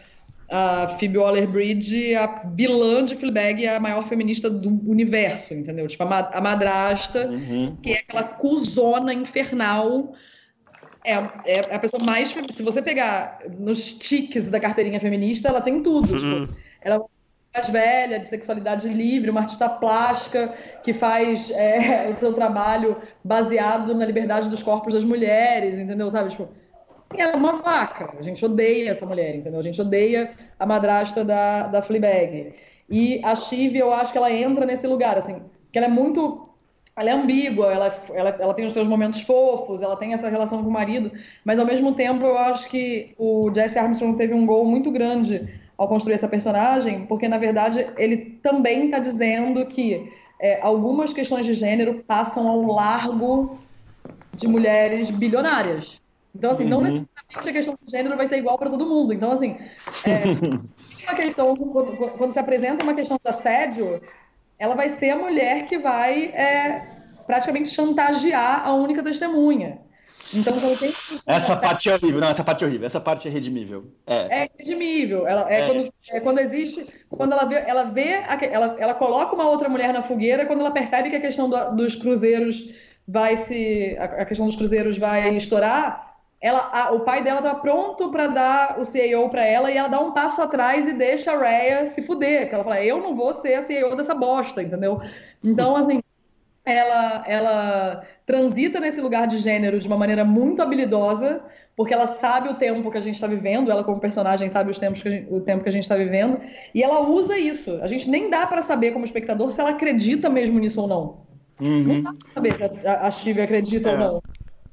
a Phoebe Waller-Bridge, a vilã de Fleabag, a maior feminista do universo, entendeu? Tipo, a, ma a madrasta, Uhum. que é aquela cuzona infernal, é, é a pessoa mais... Se você pegar nos tiques da carteirinha feminista, ela tem tudo, Uhum. tipo, ela mais velha, de sexualidade livre, uma artista plástica que faz é, o seu trabalho baseado na liberdade dos corpos das mulheres, entendeu? Sabe, tipo, ela é uma vaca. A gente odeia essa mulher, entendeu? A gente odeia a madrasta da, da Fleabag. E a Shiv, eu acho que ela entra nesse lugar, assim, que ela é muito... Ela é ambígua, ela, ela, ela tem os seus momentos fofos, ela tem essa relação com o marido, mas ao mesmo tempo eu acho que o Jesse Armstrong teve um gol muito grande ao construir essa personagem, porque na verdade ele também está dizendo que é, algumas questões de gênero passam ao largo de mulheres bilionárias. Então, assim, não Uhum. necessariamente a questão de gênero vai ser igual para todo mundo. Então, assim, é, uma questão, quando, quando se apresenta uma questão de assédio, ela vai ser a mulher que vai é, praticamente chantagear a única testemunha. Então, quando tem Essa parte é horrível, não, essa parte é horrível, essa parte é redimível. É. é redimível. Ela, é, É. Quando, é quando existe. Quando ela vê, ela vê a ela, ela coloca uma outra mulher na fogueira quando ela percebe que a questão do- dos cruzeiros vai se. A, a questão dos cruzeiros vai estourar, ela, a, o pai dela tá pronto para dar o CEO para ela e ela dá um passo atrás e deixa a Rhea se fuder. Que ela fala, eu não vou ser a CEO dessa bosta, entendeu? Então, assim, ela, ela transita nesse lugar de gênero de uma maneira muito habilidosa, porque ela sabe o tempo que a gente está vivendo, ela como personagem sabe os tempos gente, o tempo que a gente está vivendo, e ela usa isso. A gente nem dá para saber como espectador se ela acredita mesmo nisso ou não. Uhum. Não dá pra saber se a, a Steve acredita é. ou não.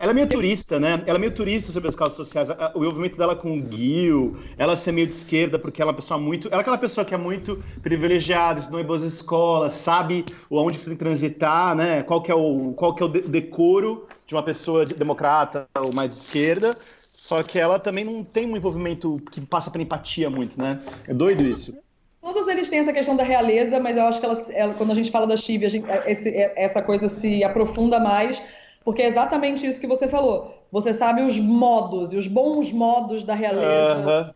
Ela é meio turista, né? Ela é meio turista sobre as causas sociais. O envolvimento dela com o Gil, ela ser meio de esquerda, porque ela é uma pessoa muito. Ela é aquela pessoa que é muito privilegiada, estudou em boas escolas, sabe onde você tem que transitar, né? Qual que é o, qual que é o decoro de uma pessoa democrata ou mais de esquerda. Só que ela também não tem um envolvimento que passa por empatia muito, né? É doido isso. Todos eles têm essa questão da realeza, mas eu acho que ela, ela quando a gente fala da Chive, essa coisa se aprofunda mais porque é exatamente isso que você falou. Você sabe os modos, e os bons modos da realeza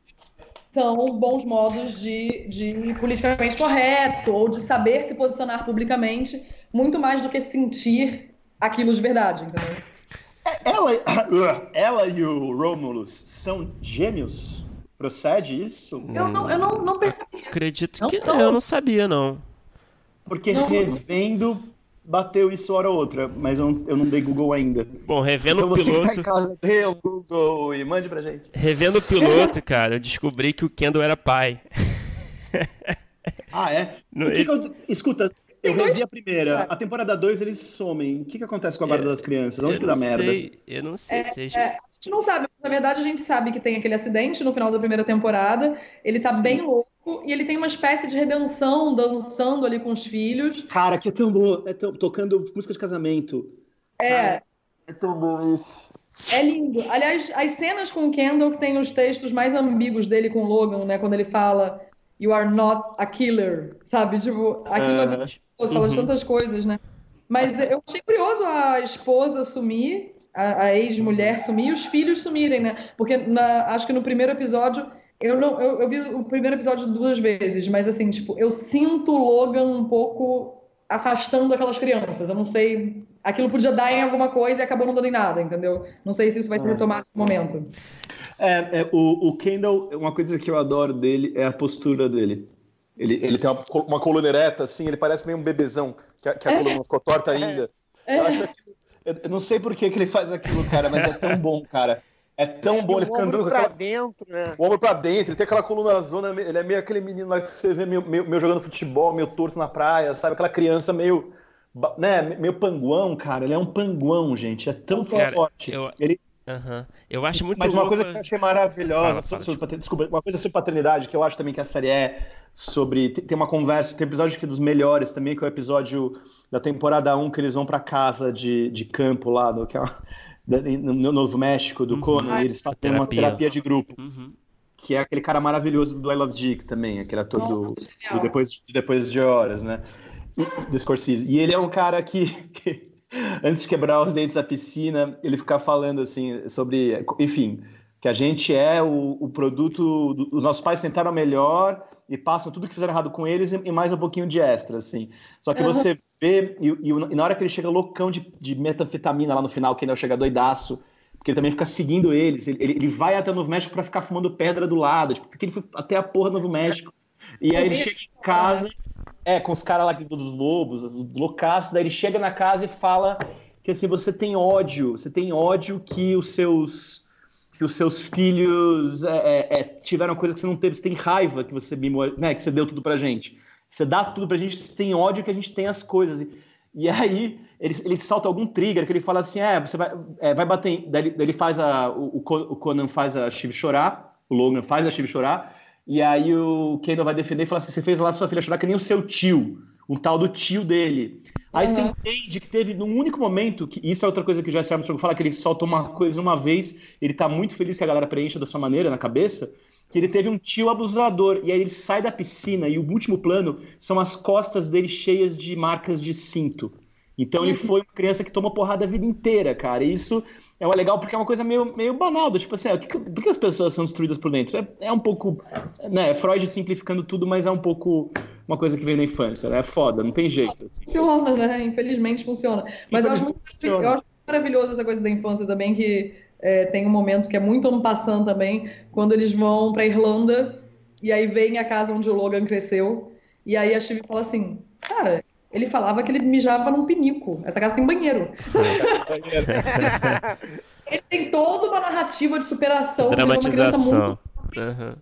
são bons modos de, de politicamente correto, ou de saber se posicionar publicamente, muito mais do que sentir aquilo de verdade, entendeu? É, ela, ela e o Romulus são gêmeos? Procede isso? Eu não, eu não, não percebi. Acredito não que não, eu não sabia, não. Porque não, revendo bateu isso hora ou outra, mas eu não, eu não dei Google ainda. Bom, revendo então, o piloto. Você casa, dê o Google e mande pra gente. Revendo o piloto, cara, eu descobri que o Kendall era pai. ah, é? No, ele... eu... Escuta, eu revi a primeira. A temporada 2 eles somem. O que, que acontece com a guarda das crianças? Onde que dá merda? Sei, eu não sei. É, seja... é, a gente não sabe. Na verdade, a gente sabe que tem aquele acidente no final da primeira temporada. Ele tá Sim. bem louco e ele tem uma espécie de redenção dançando ali com os filhos. Cara, que é tão bom. É tão, tocando música de casamento. É. Cara, é tão bom isso. É lindo. Aliás, as cenas com o Kendall que tem os textos mais ambíguos dele com o Logan, né? Quando ele fala You are not a killer, sabe? Tipo, aquilo é uh, fala de uhum. tantas coisas, né? Mas eu achei curioso a esposa sumir, a, a ex-mulher sumir e os filhos sumirem, né? Porque na, acho que no primeiro episódio eu, não, eu, eu vi o primeiro episódio duas vezes, mas assim, tipo, eu sinto o Logan um pouco afastando aquelas crianças. Eu não sei. Aquilo podia dar em alguma coisa e acabou não dando em nada, entendeu? Não sei se isso vai ser é. retomado no momento. É, é o, o Kendall, uma coisa que eu adoro dele é a postura dele. Ele, ele tem uma, uma coluna ereta, assim, ele parece meio um bebezão, que a, que a é. coluna ficou torta ainda. É. Eu, acho eu, eu não sei por que, que ele faz aquilo, cara, mas é tão bom, cara. É tão bom ele ficando. O pra aquela... dentro, né? O ombro pra dentro, ele tem aquela coluna zona, ele é meio aquele menino lá que você vê meio, meio, meio, jogando futebol, meio torto na praia, sabe? Aquela criança meio. Né, meio panguão, cara. Ele é um panguão, gente. É tão cara, forte. Eu... Ele... Uhum. Eu acho muito Mas uma louco... coisa que eu achei maravilhosa, fala, fala, sobre, desculpa, uma coisa sobre paternidade, que eu acho também que a série é sobre. Tem uma conversa, tem um episódio que é dos melhores também, que é o episódio da temporada 1, que eles vão pra casa de, de campo lá, do, que é uma no Novo México, do uhum. Conan, eles fazem terapia. uma terapia de grupo. Uhum. Que é aquele cara maravilhoso do I Love Dick também, aquele ator Nossa, do, do, depois, depois de Horas, né? Do Scorsese. E ele é um cara que, que, antes de quebrar os dentes da piscina, ele fica falando assim sobre, enfim, que a gente é o, o produto, do, os nossos pais tentaram melhor e passam tudo que fizeram errado com eles e, mais um pouquinho de extra, assim. Só que uhum. você vê, e, e, na hora que ele chega loucão de, de metanfetamina lá no final, que ele chega doidaço, porque ele também fica seguindo eles, ele, ele vai até o Novo México para ficar fumando pedra do lado, tipo, porque ele foi até a porra do Novo México. E aí ele chega em casa, é, com os caras lá dos lobos, loucaços, daí ele chega na casa e fala que assim, você tem ódio, você tem ódio que os seus que os seus filhos é, é, é, tiveram coisa que você não teve, você tem raiva que você né, que você deu tudo pra gente. Você dá tudo pra gente, você tem ódio que a gente tem as coisas. E, e aí ele, ele salta algum trigger que ele fala assim: é, você vai, é, vai bater. Daí ele, ele faz a. O, o Conan faz a Shiv chorar, o Logan faz a Shiv chorar, e aí o Kendall vai defender e fala assim: você fez lá sua filha chorar que nem o seu tio, um tal do tio dele. Aí uhum. você entende que teve num único momento, que isso é outra coisa que o Jesse Armstrong fala, que ele solta uma coisa uma vez, ele tá muito feliz que a galera preencha da sua maneira na cabeça, que ele teve um tio abusador, e aí ele sai da piscina, e o último plano são as costas dele cheias de marcas de cinto. Então ele uhum. foi uma criança que tomou porrada a vida inteira, cara. E isso é legal porque é uma coisa meio, meio banal, do, tipo assim, é, que, por que as pessoas são destruídas por dentro? É, é um pouco, né, Freud simplificando tudo, mas é um pouco uma coisa que vem na infância, né? É foda, não tem jeito. Funciona, né? Infelizmente funciona. Mas eu acho, muito, eu acho maravilhoso essa coisa da infância também, que é, tem um momento que é muito ano passando também, quando eles vão pra Irlanda e aí vem a casa onde o Logan cresceu. E aí a Chive fala assim, cara, ele falava que ele mijava num pinico. Essa casa tem banheiro. ele tem toda uma narrativa de superação. Dramatização. Uma criança muito, uhum.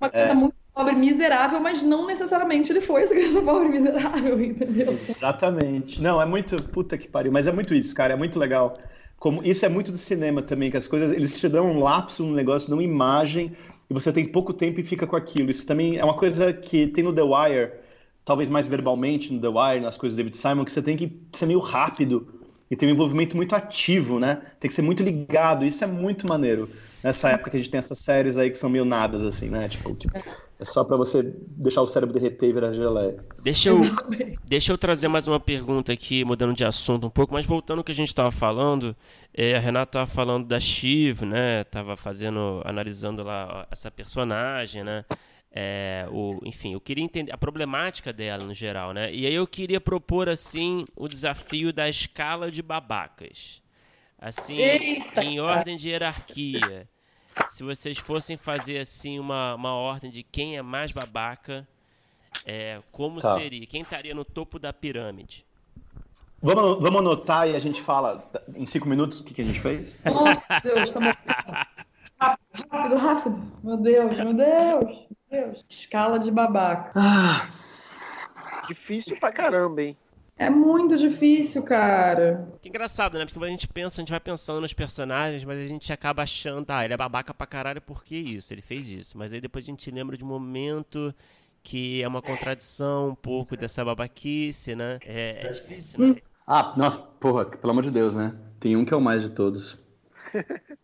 uma criança é. muito pobre, miserável, mas não necessariamente ele foi essa criança pobre, miserável, entendeu? Exatamente. Não, é muito. Puta que pariu. Mas é muito isso, cara. É muito legal. Como, isso é muito do cinema também, que as coisas. Eles te dão um lapso no negócio, dão imagem, e você tem pouco tempo e fica com aquilo. Isso também é uma coisa que tem no The Wire, talvez mais verbalmente no The Wire, nas coisas do David Simon, que você tem que ser meio rápido e ter um envolvimento muito ativo, né? Tem que ser muito ligado. Isso é muito maneiro. Nessa época que a gente tem essas séries aí que são meio nadas, assim, né? Tipo, tipo é só para você deixar o cérebro derreter e virar geleia. Deixa eu, deixa eu trazer mais uma pergunta aqui, mudando de assunto um pouco, mas voltando ao que a gente estava falando, é, a Renata estava falando da Shiv, né? Tava fazendo, analisando lá essa personagem, né? É, o, enfim, eu queria entender a problemática dela no geral, né? E aí eu queria propor assim o desafio da escala de babacas, assim, Eita. em ordem de hierarquia se vocês fossem fazer assim uma, uma ordem de quem é mais babaca, é, como tá. seria? Quem estaria no topo da pirâmide? Vamos, vamos anotar e a gente fala em cinco minutos o que, que a gente fez? Nossa, Deus, tá Rápido, rápido. Meu Deus, meu Deus, Deus. Escala de babaca. Ah. Difícil pra caramba, hein? É muito difícil, cara. Que engraçado, né? Porque a gente pensa, a gente vai pensando nos personagens, mas a gente acaba achando, ah, ele é babaca pra caralho, por que isso? Ele fez isso. Mas aí depois a gente lembra de um momento que é uma contradição um pouco dessa babaquice, né? É, é difícil, né? Ah, nossa, porra, pelo amor de Deus, né? Tem um que é o mais de todos.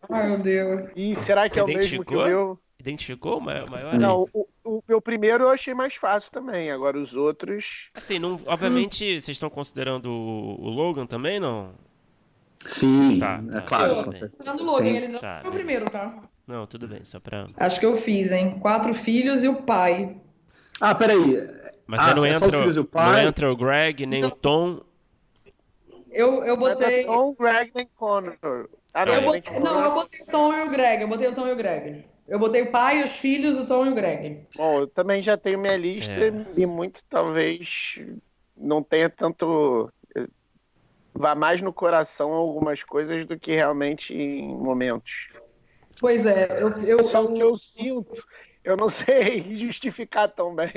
Ai, meu Deus. E será que Você é o mesmo que o meu? Identificou o maior? Não, o, o meu primeiro eu achei mais fácil também. Agora os outros. Assim, não, obviamente, hum. vocês estão considerando o, o, Logan também, não? Sim, tá, é tá, claro. Considerando o Logan, ele não tá, é o primeiro, tá? Não, tudo bem, só pra. Acho que eu fiz, hein? Quatro filhos e o pai. Ah, peraí. Mas ah, não, entra, o não entra o Greg, nem não. o Tom. Eu, eu botei. Não Tom, Greg, nem Connor. Ah, não, eu botei... não, eu botei o Tom e o Greg. Eu botei o Tom e o Greg. Eu botei o pai, os filhos, o Tom e o Greg. Bom, eu também já tenho minha lista é. e muito talvez não tenha tanto. Vá mais no coração algumas coisas do que realmente em momentos. Pois é, eu, eu só o que eu sinto, eu não sei justificar tão bem.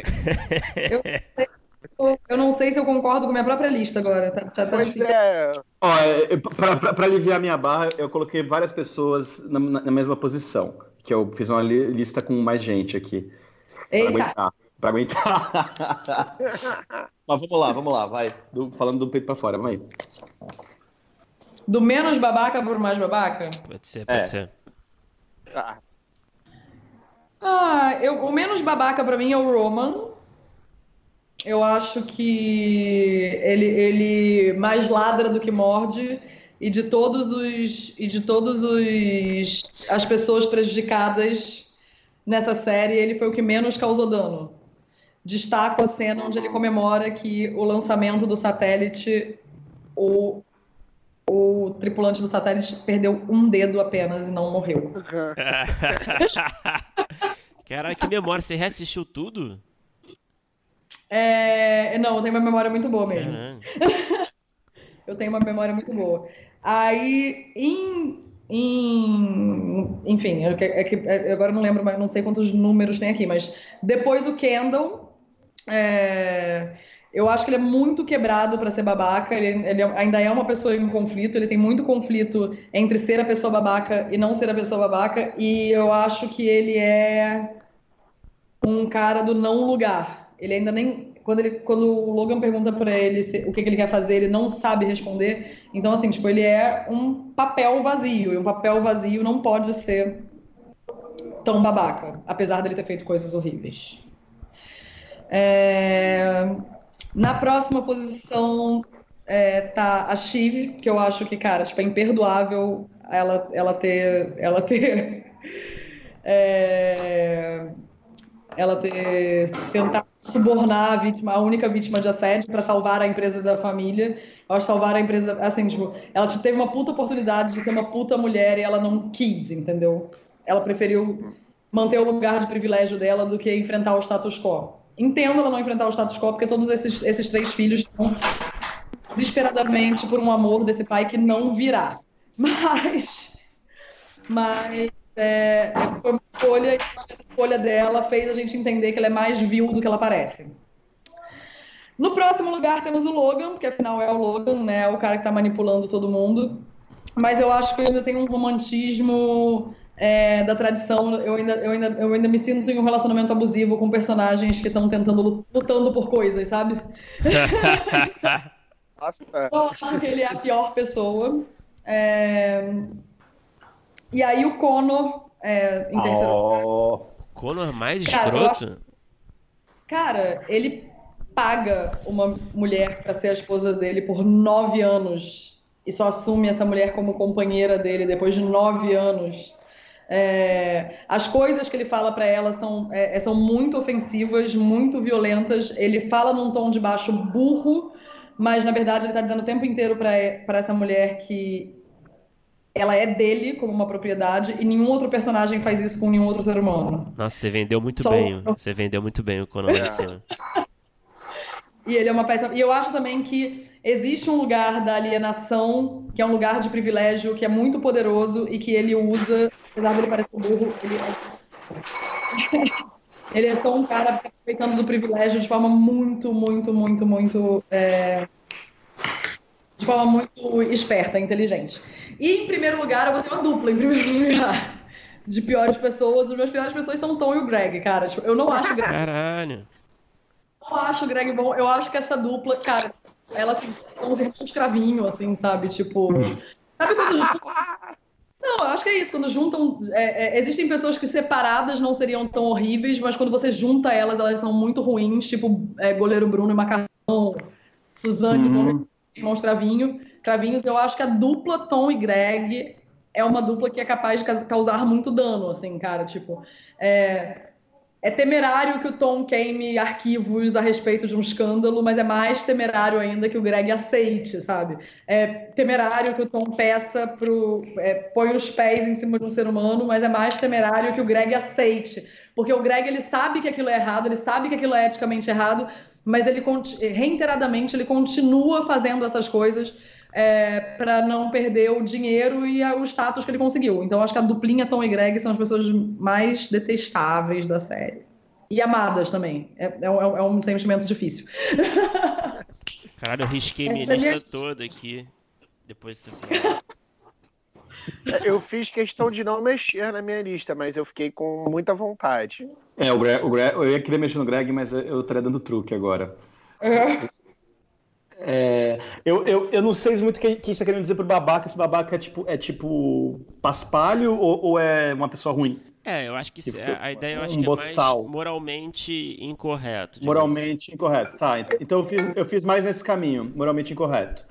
eu, eu não sei se eu concordo com minha própria lista agora. Tá, tá pois assim. é. Ó, para aliviar minha barra, eu coloquei várias pessoas na, na mesma posição que eu fiz uma lista com mais gente aqui. Eita. Pra aguentar. Pra aguentar. Mas vamos lá, vamos lá, vai. Do, falando do peito pra fora, vai. Do menos babaca por mais babaca? Pode ser, pode é. ser. Ah, ah eu, o menos babaca pra mim é o Roman. Eu acho que ele, ele mais ladra do que morde e de todos os e de todos os as pessoas prejudicadas nessa série, ele foi o que menos causou dano. Destaco a cena onde ele comemora que o lançamento do satélite o o tripulante do satélite perdeu um dedo apenas e não morreu. Caralho, que memória! Você reassistiu tudo? É... Não, eu tenho uma memória muito boa mesmo. eu tenho uma memória muito boa. Aí, em, em enfim, é que, é que é, agora não lembro, mas não sei quantos números tem aqui, mas depois o Kendall, é, eu acho que ele é muito quebrado para ser babaca. Ele, ele, ainda é uma pessoa em conflito. Ele tem muito conflito entre ser a pessoa babaca e não ser a pessoa babaca. E eu acho que ele é um cara do não lugar. Ele ainda nem quando, ele, quando o Logan pergunta para ele se, o que, que, ele quer fazer, ele não sabe responder. Então, assim, tipo, ele é um papel vazio. E um papel vazio não pode ser tão babaca, apesar dele ter feito coisas horríveis. É... Na próxima posição é, tá a Shiv, que eu acho que, cara, tipo, é imperdoável ela, ela ter. Ela ter. É, ela ter tentado subornar a vítima, a única vítima de assédio para salvar a empresa da família. Ao salvar a empresa, assim, tipo, ela teve uma puta oportunidade de ser uma puta mulher e ela não quis, entendeu? Ela preferiu manter o lugar de privilégio dela do que enfrentar o status quo. Entendo ela não enfrentar o status quo, porque todos esses, esses três filhos estão desesperadamente por um amor desse pai que não virá. Mas, mas é, foi uma escolha e essa escolha dela fez a gente entender que ela é mais vil do que ela parece. No próximo lugar temos o Logan, porque afinal é o Logan, né? O cara que está manipulando todo mundo. Mas eu acho que ainda tem um romantismo é, da tradição. Eu ainda, eu, ainda, eu ainda me sinto em um relacionamento abusivo com personagens que estão tentando lutando por coisas, sabe? Nossa. Eu acho que ele é a pior pessoa. É... E aí o Conor é, em terceiro lugar. Oh, Conor mais Cara, escroto? Cara, ele paga uma mulher para ser a esposa dele por nove anos e só assume essa mulher como companheira dele depois de nove anos. É, as coisas que ele fala para ela são, é, são muito ofensivas, muito violentas. Ele fala num tom de baixo burro, mas na verdade ele está dizendo o tempo inteiro para essa mulher que ela é dele como uma propriedade e nenhum outro personagem faz isso com nenhum outro ser humano. Nossa, você vendeu muito Só- bem. Você vendeu muito bem o ano. E ele é uma peça. E eu acho também que existe um lugar da alienação, que é um lugar de privilégio, que é muito poderoso e que ele usa, apesar dele parecer burro, ele é... ele é só um cara aproveitando do privilégio de forma muito, muito, muito, muito. é, De forma muito esperta, inteligente. E em primeiro lugar, eu vou ter uma dupla em primeiro lugar. De piores pessoas, as minhas piores pessoas são o Tom e o Greg, cara. Tipo, eu não acho o Greg Caralho. eu acho o Greg bom. Eu acho que essa dupla, cara, ela assim, são uns irmãos cravinho, assim, sabe? Tipo. Sabe quando juntam. Não, eu acho que é isso. Quando juntam. é, é, existem pessoas que separadas não seriam tão horríveis, mas quando você junta elas, elas são muito ruins, tipo é, goleiro Bruno e Macarrão, Suzane, Uhum. Irmãos cravinho, cravinhos. Eu acho que a dupla Tom e Greg é uma dupla que é capaz de ca- causar muito dano, assim, cara. Tipo, é, é temerário que o Tom queime arquivos a respeito de um escândalo, mas é mais temerário ainda que o Greg aceite, sabe? É temerário que o Tom peça pro. É, põe os pés em cima de um ser humano, mas é mais temerário que o Greg aceite. Porque o Greg ele sabe que aquilo é errado, ele sabe que aquilo é eticamente errado, mas ele reiteradamente ele continua fazendo essas coisas para não perder o dinheiro e o status que ele conseguiu. Então acho que a duplinha Tom e Greg são as pessoas mais detestáveis da série. E amadas também. É, é um- é um sentimento difícil. Caralho, eu risquei minha é minha- lista toda aqui. Depois você fala. Eu fiz questão de não mexer na minha lista, mas eu fiquei com muita vontade. É, o Greg, o Greg- eu ia querer mexer no Greg, mas eu estaria dando truque agora. É, eu, eu, eu não sei muito o que, que você está querendo dizer por babaca. Esse babaca é tipo, é tipo paspalho ou, ou é uma pessoa ruim? É, eu acho que Tipo, a ideia eu acho um que é boçal. mais moralmente incorreto. Moralmente incorreto. Tá, ent- então eu fiz, eu fiz mais nesse caminho, moralmente incorreto.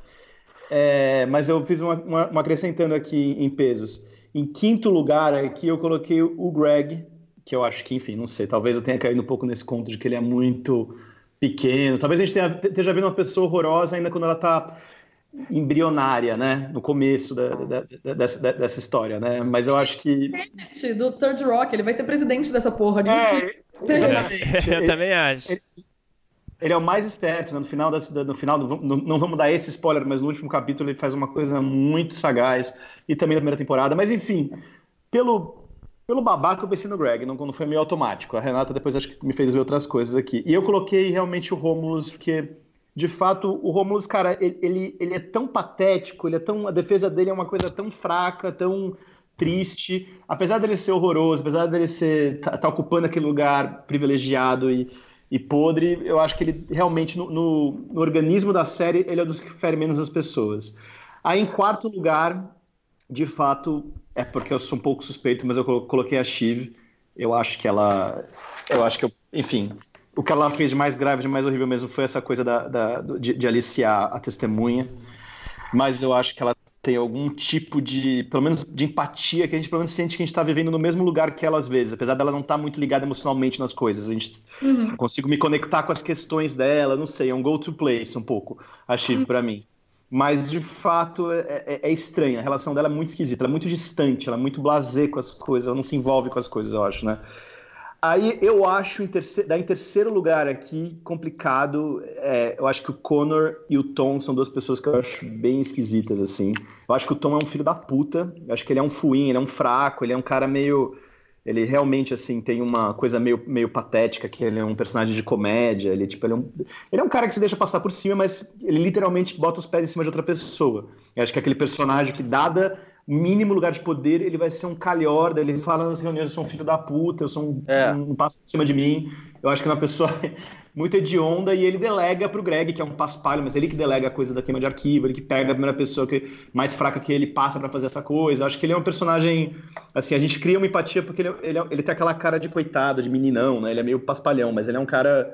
É, mas eu fiz uma, uma, uma acrescentando aqui em pesos. Em quinto lugar aqui eu coloquei o Greg, que eu acho que, enfim, não sei, talvez eu tenha caído um pouco nesse conto de que ele é muito pequeno. Talvez a gente tenha, esteja vendo uma pessoa horrorosa ainda quando ela está embrionária, né? No começo da, da- da- dessa, dessa história, né? Mas eu acho que. Do Third Rock, ele vai ser presidente dessa porra. De... É, assim. eu também acho. Ele é o mais esperto, né? No final, da, no final no- não vamos dar esse spoiler, mas no último capítulo ele faz uma coisa muito sagaz, e também na primeira temporada. Mas enfim, pelo, pelo babaca eu pensei no Greg, não, não foi meio automático. A Renata depois acho que me fez ver outras coisas aqui. E eu coloquei realmente o Romulus, porque de fato o Romulus, cara, ele, ele, ele é tão patético, ele é tão, a defesa dele é uma coisa tão fraca, tão triste, apesar dele ser horroroso, apesar dele ser tá, tá ocupando aquele lugar privilegiado e, e podre, eu acho que ele realmente no, no, no organismo da série ele é dos que fere menos as pessoas. Aí em quarto lugar, de fato, é porque eu sou um pouco suspeito, mas eu colo- coloquei a Shiv. Eu acho que ela, eu acho que eu, enfim, o que ela fez de mais grave, de mais horrível mesmo foi essa coisa da, da- de, de aliciar a testemunha. Mas eu acho que ela tem algum tipo de, pelo menos, de empatia que a gente pelo menos sente que a gente está vivendo no mesmo lugar que ela às vezes, apesar dela não estar tá muito ligada emocionalmente nas coisas. A gente uhum. consigo me conectar com as questões dela, não sei, é um go-to place um pouco, a Shiv uhum. para mim. Mas de fato é, é, é estranha, a relação dela é muito esquisita, ela é muito distante, ela é muito blasé com as coisas, ela não se envolve com as coisas, eu acho, né? Aí eu acho, em terceiro, em terceiro lugar aqui, complicado, é, eu acho que o Connor e o Tom são duas pessoas que eu acho bem esquisitas, assim. Eu acho que o Tom é um filho da puta, eu acho que ele é um fuim, ele é um fraco, ele é um cara meio... Ele realmente, assim, tem uma coisa meio, meio patética, que ele é um personagem de comédia, ele, tipo, ele é, um, ele é um cara que se deixa passar por cima, mas ele literalmente bota os pés em cima de outra pessoa. Eu acho que é aquele personagem que, dada mínimo lugar de poder, ele vai ser um calhorda, ele fala nas reuniões, eu sou um filho da puta, eu sou um, é. um, passo em cima de mim. Eu acho que é uma pessoa muito hedionda e ele delega pro Greg, que é um paspalho, mas ele que delega a coisa da queima de arquivo, ele que pega a primeira pessoa que mais fraca que ele passa para fazer essa coisa. Eu acho que ele é um personagem, assim, a gente cria uma empatia porque ele, ele, ele tem aquela cara de coitado, de meninão, né? Ele é meio paspalhão, mas ele é um cara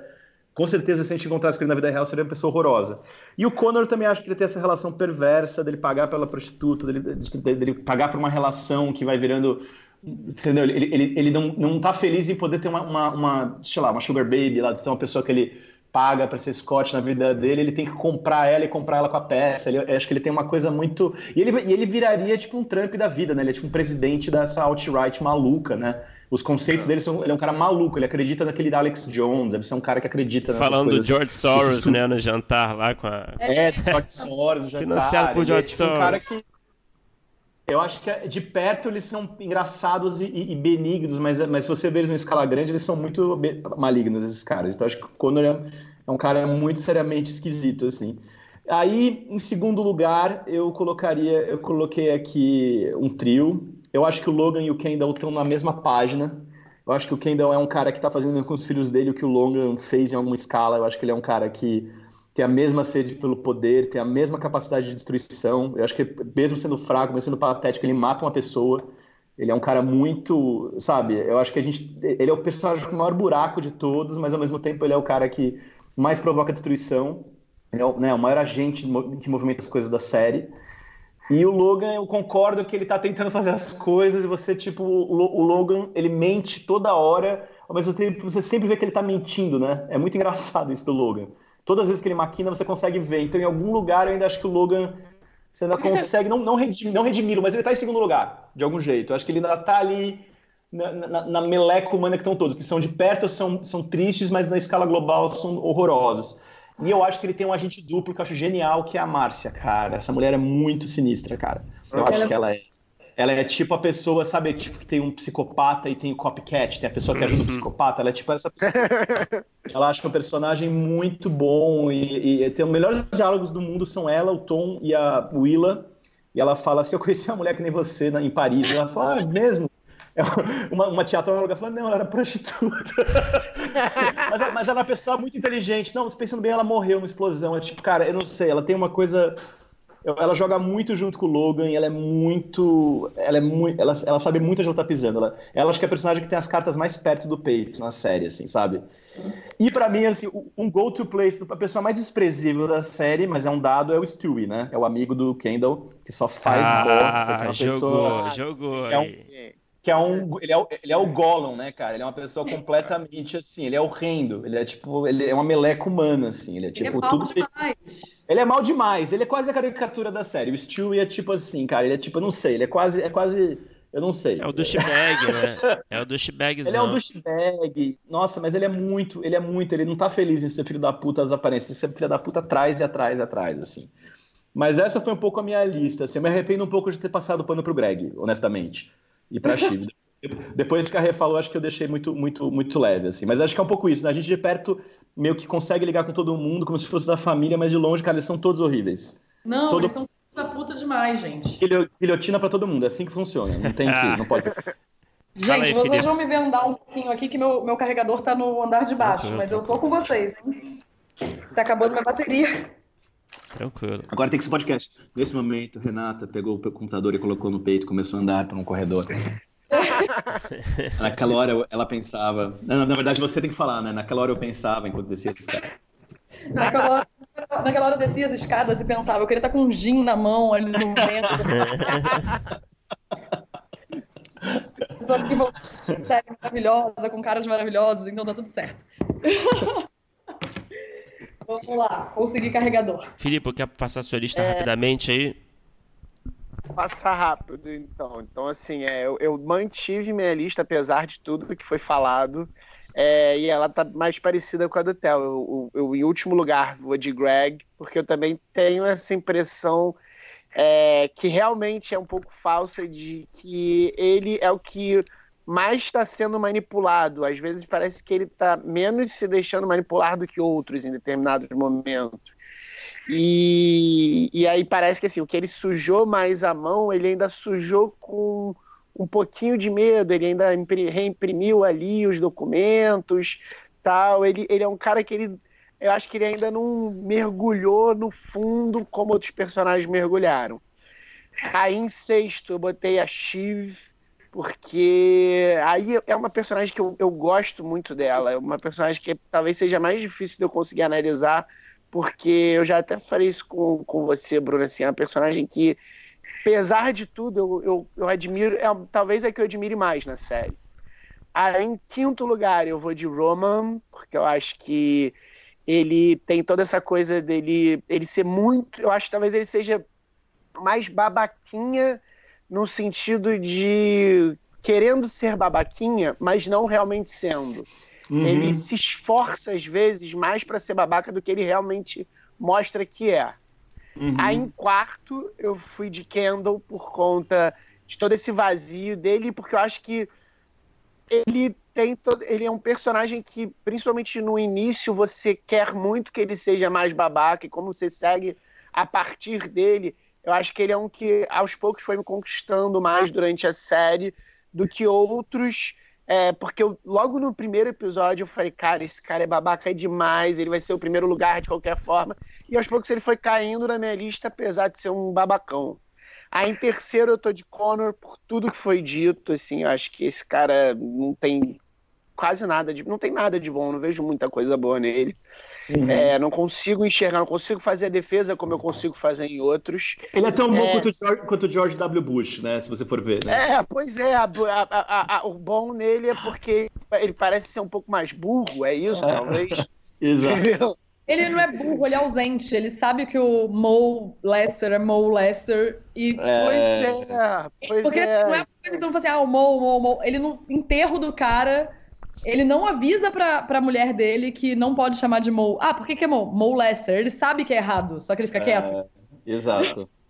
com certeza, se a gente encontrasse ele na vida real, seria uma pessoa horrorosa. E o Connor também acho que ele tem essa relação perversa dele pagar pela prostituta, dele, dele pagar por uma relação que vai virando. Entendeu? Ele, ele, ele não, não tá feliz em poder ter uma, uma, uma sei lá, uma sugar baby lá, de ter uma pessoa que ele paga para ser Scott na vida dele, ele tem que comprar ela e comprar ela com a peça. Ele, acho que ele tem uma coisa muito. E ele, e ele viraria tipo um Trump da vida, né? Ele é tipo um presidente dessa alt-right maluca, né? Os conceitos dele são. Ele é um cara maluco, ele acredita naquele Alex Jones, deve ser um cara que acredita Falando do George Soros, né, no jantar lá com a. É, George Soros, no jantar. Financiado por George é, tipo, Soros. Um cara que. Eu acho que de perto eles são engraçados e, e, benignos, mas, mas se você vê eles em escala grande, eles são muito malignos, esses caras. Então acho que o Conor é, é um cara muito seriamente esquisito, assim. Aí, em segundo lugar, eu colocaria, eu coloquei aqui um trio. Eu acho que o Logan e o Kendall estão na mesma página. Eu acho que o Kendall é um cara que está fazendo com os filhos dele o que o Logan fez em alguma escala. Eu acho que ele é um cara que tem a mesma sede pelo poder, tem a mesma capacidade de destruição. Eu acho que, mesmo sendo fraco, mesmo sendo patético, ele mata uma pessoa. Ele é um cara muito, sabe? Eu acho que a gente. Ele é o personagem com o maior buraco de todos, mas ao mesmo tempo ele é o cara que mais provoca destruição. Ele é o, né, o maior agente que movimenta as coisas da série. E o Logan, eu concordo que ele tá tentando fazer as coisas e você, tipo, o, Logan, ele mente toda hora, ao mesmo tempo você sempre vê que ele tá mentindo, né? É muito engraçado isso do Logan. Todas as vezes que ele maquina, você consegue ver. Então, em algum lugar, eu ainda acho que o Logan, você ainda consegue, não, não, redim, não redimi mas ele tá em segundo lugar, de algum jeito. Eu acho que ele ainda tá ali na, na, na meleca humana que estão todos, que são de perto, são, são tristes, mas na escala global são horrorosos. E eu acho que ele tem um agente duplo que eu acho genial, que é a Márcia, cara. Essa mulher é muito sinistra, cara. Eu acho que ela é. Ela é tipo a pessoa, sabe, tipo, que tem um psicopata e tem o copycat, tem a pessoa que ajuda o uhum. psicopata, ela é tipo essa pessoa. ela acha que é um personagem muito bom e, e tem os melhores diálogos do mundo são ela, o Tom e a Willa. E ela fala assim: Eu conheci uma mulher que nem você na, em Paris. E ela fala: Ah, mesmo? É uma, uma teatróloga falando, não, ela era prostituta. mas, mas ela é uma pessoa muito inteligente. Não, pensando bem, ela morreu numa explosão. É tipo, cara, eu não sei, ela tem uma coisa. Ela joga muito junto com o Logan e ela é muito. Ela é muito. Ela, ela sabe muito onde ela tá pisando. Ela, ela acho que é a personagem que tem as cartas mais perto do peito na série, assim, sabe? E para mim, assim, um go-to place, a pessoa mais desprezível da série, mas é um dado, é o Stewie, né? É o amigo do Kendall, que só faz ah, bosta, que é uma jogou, pessoa. Jogou, é um, que é um ele é, o, ele é o Gollum, né, cara? Ele é uma pessoa completamente assim, ele é horrendo, ele é tipo, ele é uma meleca humana assim, ele é tipo ele é tudo demais. Ele é mal demais, ele é quase a caricatura da série. O Stewie é tipo assim, cara, ele é tipo, eu não sei, ele é quase é quase eu não sei. É o douchebag, né? É o douchebagzão. Ele é um douchebag. Nossa, mas ele é muito, ele é muito, ele não tá feliz em ser filho da puta às aparências. Ele ser filho da puta atrás e atrás e atrás, assim. Mas essa foi um pouco a minha lista. Assim, eu me arrependo um pouco de ter passado o pano pro Greg, honestamente e para Chile. Depois que a Rê falou, acho que eu deixei muito, muito, muito leve, assim. Mas acho que é um pouco isso, né? A gente de perto meio que consegue ligar com todo mundo como se fosse da família, mas de longe, cara, eles são todos horríveis. Não, todo... eles são da puta demais, gente. Guilhotina para todo mundo, é assim que funciona. Não tem que, não pode. Gente, aí, vocês vão me ver andar um pouquinho aqui, que meu, meu carregador tá no andar de baixo, mas eu tô com vocês, hein? Tá acabando minha bateria. Tranquilo. Agora tem que ser podcast. Nesse momento, Renata pegou o computador e colocou no peito, começou a andar por um corredor. Naquela hora ela pensava. Não, na verdade você tem que falar, né? Naquela hora eu pensava enquanto descia esse cara. Naquela hora naquela hora eu descia as escadas e pensava, eu queria estar com um gin na mão ali no vento. Tô aqui série maravilhosa, com caras maravilhosos, então tá tudo certo. Vamos lá, consegui carregador. Filipe, quer passar sua lista é... rapidamente aí? Passar rápido, então. Então, assim, é, eu, eu, mantive minha lista, apesar de tudo que foi falado. É, e ela tá mais parecida com a do Theo. Eu, eu, eu, em último lugar, vou de Greg, porque eu também tenho essa impressão é, que realmente é um pouco falsa de que ele é o que mais está sendo manipulado. Às vezes parece que ele está menos se deixando manipular do que outros em determinados momentos. E, e aí parece que assim, o que ele sujou mais a mão, ele ainda sujou com um pouquinho de medo, ele ainda reimprimiu ali os documentos, tal. Ele, ele é um cara que ele, eu acho que ele ainda não mergulhou no fundo como outros personagens mergulharam. Aí em sexto eu botei a Shiv, porque aí é uma personagem que eu, eu gosto muito dela, é uma personagem que talvez seja mais difícil de eu conseguir analisar, porque eu já até falei isso com, com você, Bruno, assim, é uma personagem que, apesar de tudo, eu, eu, eu admiro, é, talvez é que eu admire mais na série. Aí, em quinto lugar, eu vou de Roman, porque eu acho que ele tem toda essa coisa dele ele ser muito. Eu acho que talvez ele seja mais babaquinha no sentido de querendo ser babaquinha, mas não realmente sendo. Uhum. Ele se esforça às vezes mais para ser babaca do que ele realmente mostra que é. Uhum. Aí em quarto eu fui de Kendall por conta de todo esse vazio dele, porque eu acho que ele tem todo, ele é um personagem que principalmente no início você quer muito que ele seja mais babaca e como você segue a partir dele, eu acho que ele é um que aos poucos foi me conquistando mais durante a série do que outros é, porque eu, logo no primeiro episódio eu falei, cara, esse cara é babaca demais, ele vai ser o primeiro lugar de qualquer forma. E aos poucos ele foi caindo na minha lista, apesar de ser um babacão. Aí em terceiro eu tô de Connor por tudo que foi dito, assim, eu acho que esse cara não tem quase nada de. não tem nada de bom, não vejo muita coisa boa nele. Uhum. É, não consigo enxergar, não consigo fazer a defesa como eu consigo fazer em outros. Ele é tão bom é... quanto, o George, quanto o George W. Bush, né? Se você for ver. Né? É, pois é. A, a, a, o bom nele é porque ele parece ser um pouco mais burro, é isso, é. talvez. Exato. Ele não é burro, ele é ausente. Ele sabe que o Mo Lester é Mo Lester. E... É... Pois é, pois Porque é. não é uma coisa que não assim, ah, o Mo, Mo, Mo. Ele no enterro do cara ele não avisa pra, pra mulher dele que não pode chamar de Mo. Ah, por que, que é Mo? Mo Lester. Ele sabe que é errado, só que ele fica é, quieto. Exato.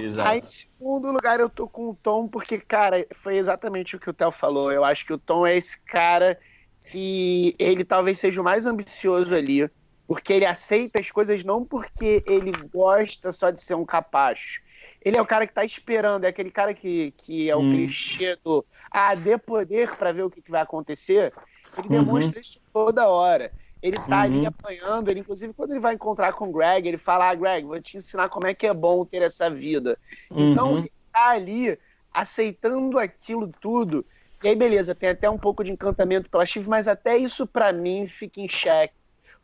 Exato. Aí, em segundo lugar, eu tô com o Tom, porque, cara, foi exatamente o que o Theo falou. Eu acho que o Tom é esse cara que ele talvez seja o mais ambicioso ali, porque ele aceita as coisas não porque ele gosta só de ser um capacho. Ele é o cara que tá esperando, é aquele cara que, que é o hum. clichê do ah, dê poder para ver o que, que, vai acontecer. Ele demonstra uhum. isso toda hora. Ele tá uhum. ali apanhando, ele, inclusive, quando ele vai encontrar com o Greg, ele fala: Ah, Greg, vou te ensinar como é que é bom ter essa vida. Uhum. Então, ele tá ali aceitando aquilo tudo. E aí, beleza, tem até um pouco de encantamento pela Chive, mas até isso para mim fica em xeque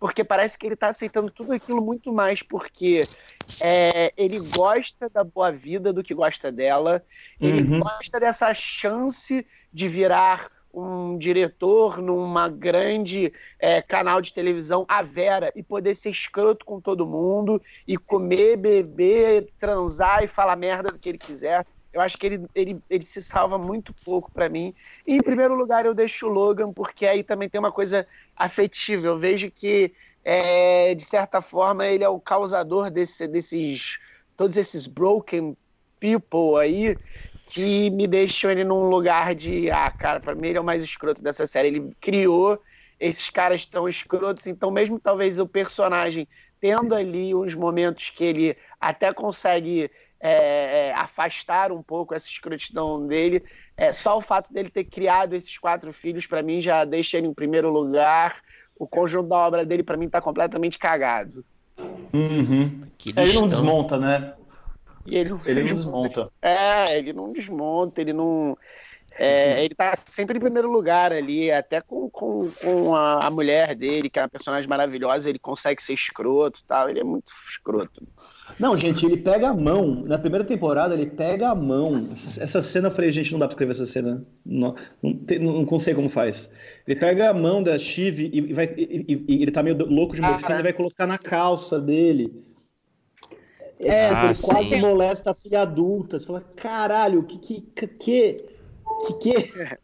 porque parece que ele está aceitando tudo aquilo muito mais porque é, ele gosta da boa vida do que gosta dela, ele uhum. gosta dessa chance de virar um diretor numa grande é, canal de televisão, a Vera, e poder ser escroto com todo mundo, e comer, beber, transar e falar merda do que ele quiser. Eu acho que ele, ele, ele se salva muito pouco para mim. E, em primeiro lugar, eu deixo o Logan, porque aí também tem uma coisa afetiva. Eu vejo que, é, de certa forma, ele é o causador desse, desses. todos esses broken people aí, que me deixam ele num lugar de. Ah, cara, pra mim ele é o mais escroto dessa série. Ele criou esses caras tão escrotos, então, mesmo talvez o personagem tendo ali uns momentos que ele até consegue é, é, afastar um pouco essa escrotidão dele. É, só o fato dele ter criado esses quatro filhos, para mim, já deixa ele em primeiro lugar. O conjunto da obra dele, para mim, está completamente cagado. Uhum. Ele não desmonta, né? E ele, ele não desmonta. É, ele não desmonta, ele não. É, ele tá sempre em primeiro lugar ali, até com, com, com a, a, mulher dele, que é uma personagem maravilhosa, ele consegue ser escroto e tal. Ele é muito escroto. Não, gente, ele pega a mão. Na primeira temporada, ele pega a mão. Essa, essa cena, eu falei, gente, não dá pra escrever essa cena. Não, não, não, não sei como faz. Ele pega a mão da Chive e, vai, e, e, ele tá meio louco de morfina, ah, ele vai colocar na calça dele. É, ah, ele quase molesta a filha adulta. Você fala, caralho, que que que que, que...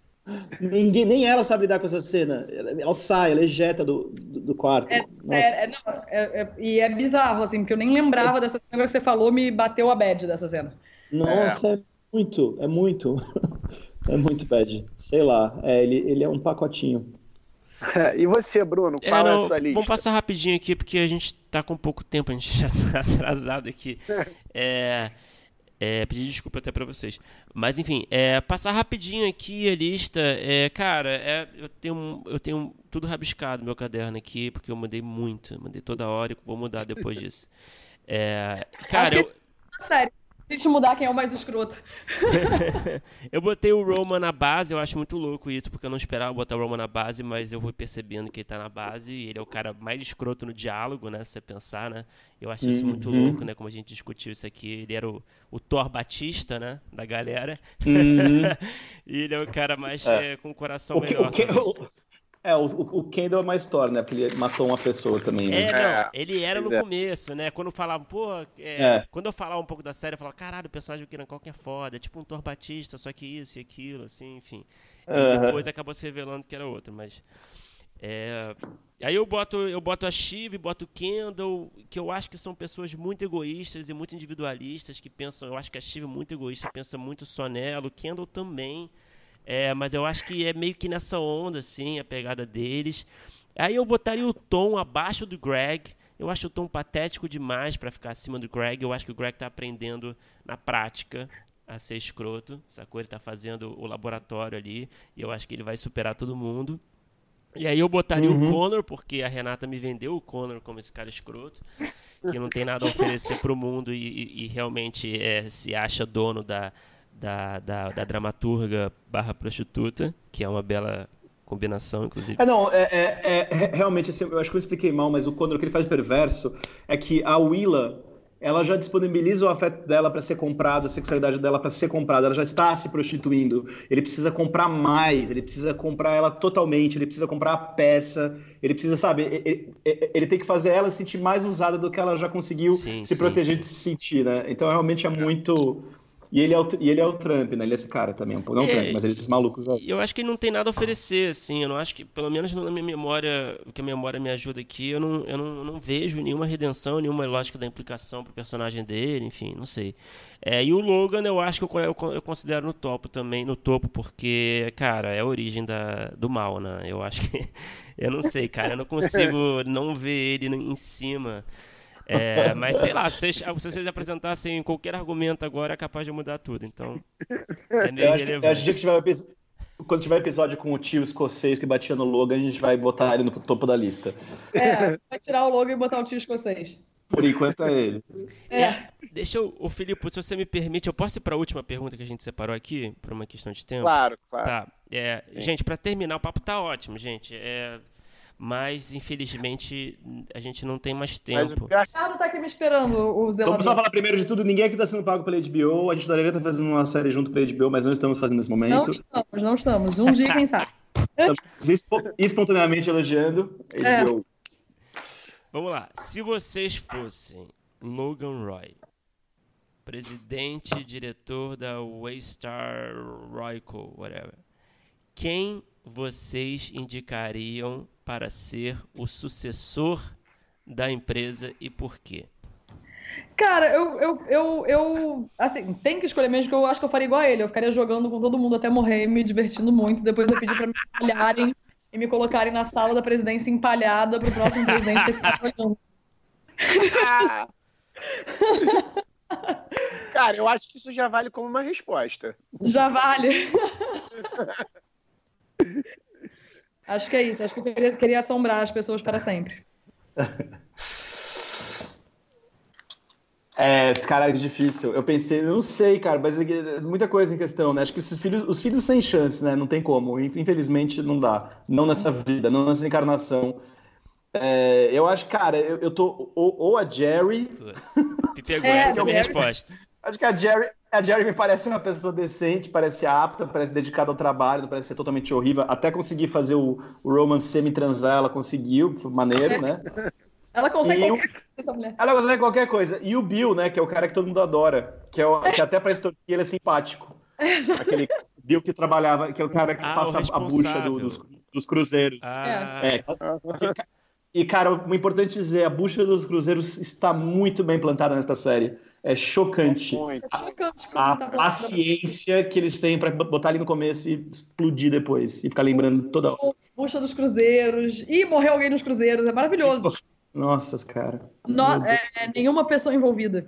Ninguém, nem ela sabe lidar com essa cena. Ela sai, ela ejeta do, do, do quarto. É, é, é, não, é, é, e é bizarro, assim, porque eu nem lembrava dessa cena que você falou, me bateu a bad dessa cena. Nossa, é, muito, é muito. é muito bad. Sei lá, ele, ele é um pacotinho. e você, Bruno? Qual é, não, a sua lista? Vamos passar rapidinho aqui, porque a gente tá com pouco tempo, a gente já tá atrasado aqui. É. É, pedir desculpa até para vocês. Mas enfim, é, passar rapidinho aqui a lista. É, cara, é, eu, tenho, eu tenho tudo rabiscado no meu caderno aqui, porque eu mudei muito. Mandei toda hora e vou mudar depois disso. É, cara, eu... Sério a gente mudar quem é o mais escroto. eu botei o Roman na base, eu acho muito louco isso, porque eu não esperava botar o Roman na base, mas eu vou percebendo que ele tá na base e ele é o cara mais escroto no diálogo, né? Se você pensar, né? Eu acho isso muito uhum. louco, né? Como a gente discutiu isso aqui. Ele era o, o Thor Batista, né? Da galera. Uhum. e ele é o cara mais é. É, com o coração o melhor. Que, o, que, é, o, o Kendall é mais Thor, né? Porque ele matou uma pessoa também. Né? É, não, é. ele era no é. começo, né? Quando falava, pô, é, é. quando eu falava um pouco da série, eu falava, caralho, o personagem do Kieran Culkin é foda, é tipo um Thor Batista, só que isso e aquilo, assim, enfim. E depois acabou se revelando que era outro, mas... É... Aí eu boto, eu boto a Shiv, boto o Kendall, que eu acho que são pessoas muito egoístas e muito individualistas, que pensam, eu acho que a Shiv é muito egoísta, pensa muito só nela, o Kendall também... É, mas eu acho que é meio que nessa onda, assim, a pegada deles. Aí eu botaria o tom abaixo do Greg. Eu acho o tom patético demais para ficar acima do Greg. Eu acho que o Greg tá aprendendo na prática a ser escroto, sacou? Ele tá fazendo o laboratório ali e eu acho que ele vai superar todo mundo. E aí eu botaria uhum. o Connor, porque a Renata me vendeu o Connor como esse cara escroto, que não tem nada a oferecer pro mundo e, e, e realmente é, se acha dono da, da, da, da dramaturga barra prostituta, que é uma bela combinação, inclusive. É, não, é, é, é realmente, assim, eu acho que eu expliquei mal, mas o Condor, o que ele faz perverso é que a Willa, ela já disponibiliza o afeto dela para ser comprado, a sexualidade dela para ser comprada, ela já está se prostituindo. Ele precisa comprar mais, ele precisa comprar ela totalmente, ele precisa comprar a peça, ele precisa, sabe, ele, ele tem que fazer ela se sentir mais usada do que ela já conseguiu sim, se sim, proteger sim. de se sentir, né? Então realmente é muito e ele, é o, e ele é o Trump, né? Ele é esse cara também, um pouco. Não é, o Trump, mas ele é esses malucos. Eu acho que ele não tem nada a oferecer, assim. Eu não acho que, pelo menos na minha memória, o que a memória me ajuda aqui, eu não, eu não, eu não vejo nenhuma redenção, nenhuma lógica da implicação pro personagem dele, enfim, não sei. É, e o Logan, eu acho que eu, eu, eu, considero no topo também, no topo, porque, cara, é a origem da, do mal, né? Eu acho que. eu não sei, cara, eu não consigo não ver ele em cima. É, mas sei lá, se vocês, se vocês apresentassem qualquer argumento agora, é capaz de mudar tudo. Então, é meio eu acho, relevante. Que, que tiver, quando tiver episódio com o tio escocês que batia no Logan, a gente vai botar ele no topo da lista. É, vai tirar o Logan e botar o tio escocês. Por enquanto é ele. É. é deixa eu, o Filipe, se você me permite, eu posso ir para a última pergunta que a gente separou aqui, por uma questão de tempo? Claro, claro. Tá. É, gente, para terminar, o papo tá ótimo, gente. É, mas infelizmente a gente não tem mais tempo. Mas o Ricardo tá aqui me esperando, o zelador. Vamos só falar primeiro de tudo, ninguém aqui está sendo pago pela HBO, a gente deveria estar fazendo uma série junto pela HBO, mas não estamos fazendo nesse momento. Não estamos, não estamos. Um dia, quem sabe. Estamos espontaneamente elogiando a HBO. É. Vamos lá, se vocês fossem Logan Roy, presidente, diretor da Waystar Royco, whatever, quem vocês indicariam para ser o sucessor da empresa e por quê? Cara, eu, eu, eu, eu, assim, tem que escolher mesmo que eu acho que eu faria igual a ele. Eu ficaria jogando com todo mundo até morrer, me divertindo muito. Depois eu pedi para me empalharem e me colocarem na sala da presidência empalhada para o próximo presidente ter que ficar olhando. Cara, eu acho que isso já vale como uma resposta. Já vale. Acho que é isso. Acho que eu queria, queria assombrar as pessoas para sempre. É, cara, que difícil. Eu pensei, não sei, cara, mas é muita coisa em questão, né? Acho que os filhos, os filhos sem chance, né? Não tem como. Infelizmente, não dá. Não nessa vida, não nessa encarnação. É, eu acho, cara, eu, eu tô. Ou, ou a Jerry. Putz, que pegou é, essa é a minha resposta. Acho que a Jerry, a Jerry me parece uma pessoa decente, parece apta, parece dedicada ao trabalho, não parece ser totalmente horrível. Até conseguir fazer o, o Roman semi-transar, ela conseguiu, maneiro, né? Ela consegue e qualquer coisa, essa mulher. Ela consegue qualquer coisa. E o Bill, né, que é o cara que todo mundo adora, que, é o, que até pra extorquir ele é simpático. Aquele Bill que trabalhava, que é o cara que ah, passa a bucha do, dos, dos, cruzeiros. Ah. É. E, cara, o importante dizer, a bucha dos cruzeiros está muito bem plantada nesta série. É chocante. É chocante a, a paciência que eles têm para botar ali no começo e explodir depois. E ficar lembrando toda hora. Bucha dos cruzeiros. Ih, morreu alguém nos cruzeiros. É maravilhoso. Nossa, cara. No, é, nenhuma pessoa envolvida.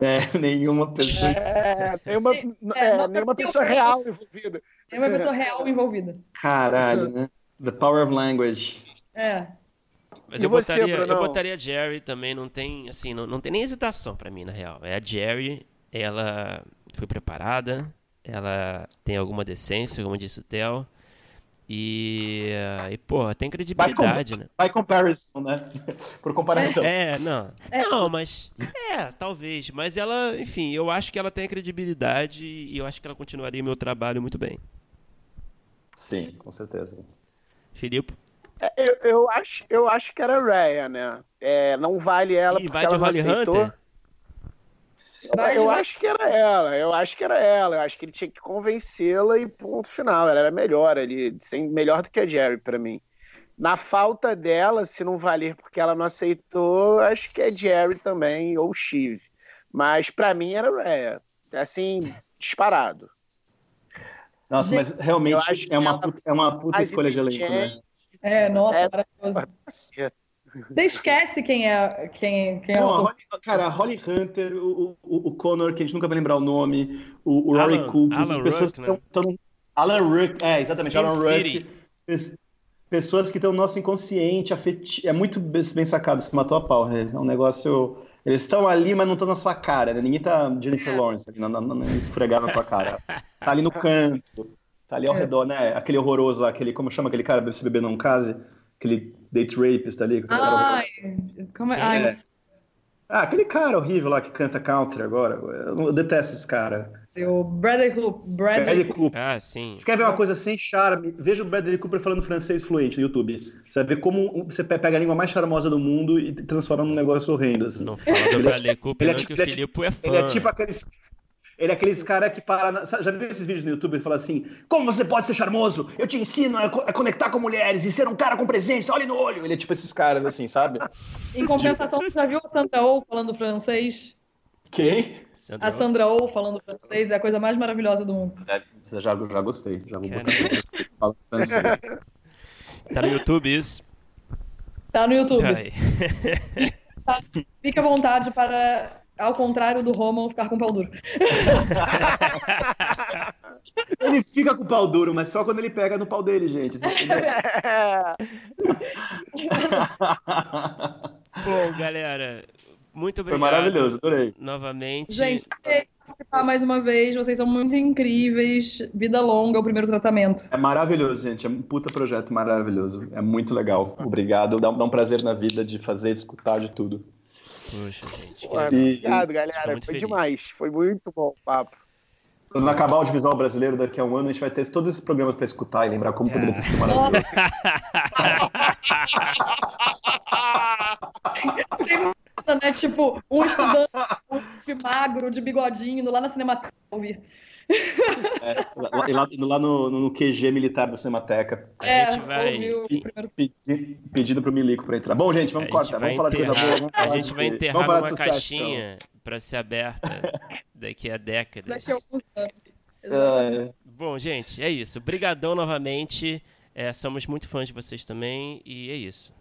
É, nenhuma pessoa. É, nenhuma, é, é, nenhuma pessoa real envolvida. Nenhuma pessoa real envolvida. Caralho, né? The power of language. É. Mas eu, você, botaria, eu botaria a Jerry também, não tem, assim, não, não tem nem hesitação para mim, na real. É a Jerry, ela foi preparada, ela tem alguma decência, como disse o Theo. E, e pô, tem credibilidade, by né? By comparison, né? Por comparação. É, não. É. Não, mas. É, talvez. Mas ela, enfim, eu acho que ela tem credibilidade e eu acho que ela continuaria meu trabalho muito bem. Sim, com certeza. Filipe? É, eu, eu, acho, eu acho que era Raya, né? É, não vale ela e porque vai ela de Holly aceitou. Hunter? Eu acho que era ela, eu acho que era ela, eu acho que ele tinha que convencê-la e ponto final. Ela era melhor ali, melhor do que a Jerry para mim. Na falta dela, se não valer porque ela não aceitou, acho que é Jerry também, ou Shiv. Mas para mim era Rhea. Assim, disparado. Nossa, mas realmente é uma, puta, é uma puta escolha de elenco, né? É, nossa, é, maravilhoso. Você esquece quem é quem, quem não, é o Holly, Cara, Holly Hunter, o, o, o Connor, que a gente nunca vai lembrar o nome, o, o Rory Cook, essas pessoas Rook, que estão. Né? Alan Rook, é, exatamente, Spin Alan Rook. Pessoas que estão no nosso inconsciente, afetivo. É muito bem sacado, se matou a pau, né? É um negócio. Eles estão ali, mas não estão na sua cara, né? Ninguém tá Jennifer é. Lawrence ali, não, não, não, não esfregar na tua cara. Tá ali no canto, tá ali ao é. redor, né? Aquele horroroso lá, aquele, como chama aquele cara, se beber não case? Aquele date rapist ali. Ai, como é? Ai. Ah, aquele cara horrível lá que canta country agora. Eu detesto esse cara. O Bradley Cooper. Bradley, Bradley Cooper. Ah, sim. Você quer ver uma coisa sem charme? Veja o Bradley Cooper falando francês fluente no YouTube. Você vai ver como você pega a língua mais charmosa do mundo e transforma num negócio horrendo. Assim. Não fala do Bradley Cooper, ele é, tipo, que o Filipe é fã. Ele é tipo aqueles ele é aqueles cara que para. Na... Já viu esses vídeos no YouTube? Ele fala assim: Como você pode ser charmoso? Eu te ensino a, co a, conectar com mulheres e ser um cara com presença, olhe no olho. Ele é tipo esses caras assim, sabe? Em compensação, você já viu a Sandra Oh falando francês? Quem? a Sandra Oh falando francês é a coisa mais maravilhosa do mundo. É, já, já gostei. Já vou botar francês. Tá no YouTube isso? Tá no YouTube. Tá Fique à vontade para ao contrário do Roman ficar com o pau duro. ele fica com o pau duro, mas só quando ele pega no pau dele, gente. Bom, galera, muito obrigado. Foi maravilhoso, adorei. Novamente. Gente, participar mais uma vez, vocês são muito incríveis. Vida longa, o primeiro tratamento. É maravilhoso, gente. É um puta projeto maravilhoso. É muito legal. Obrigado. Dá, dá um prazer na vida de fazer, de escutar de tudo. Poxa, gente. Pô, obrigado, galera. Foi feliz. demais. Foi muito bom o papo. Quando acabar o audiovisual brasileiro daqui a um ano, a gente vai ter todos esses programas para escutar e lembrar como é. poderia ter sido maravilhoso. né? Tipo, um estudante um magro, de bigodinho, lá na ouvir. É, lá, lá, lá no, no, QG militar da Cinemateca. A é, gente vai. Pedi, pedindo pro Milico para entrar. Bom, gente, vamos cortar. Vamos falar de coisa boa. Vamos a gente vai enterrar numa sucesso, caixinha então. para ser aberta daqui a décadas. Daqui a alguns anos. É. Bom, gente, é isso. Obrigadão novamente. É, somos muito fãs de vocês também e é isso.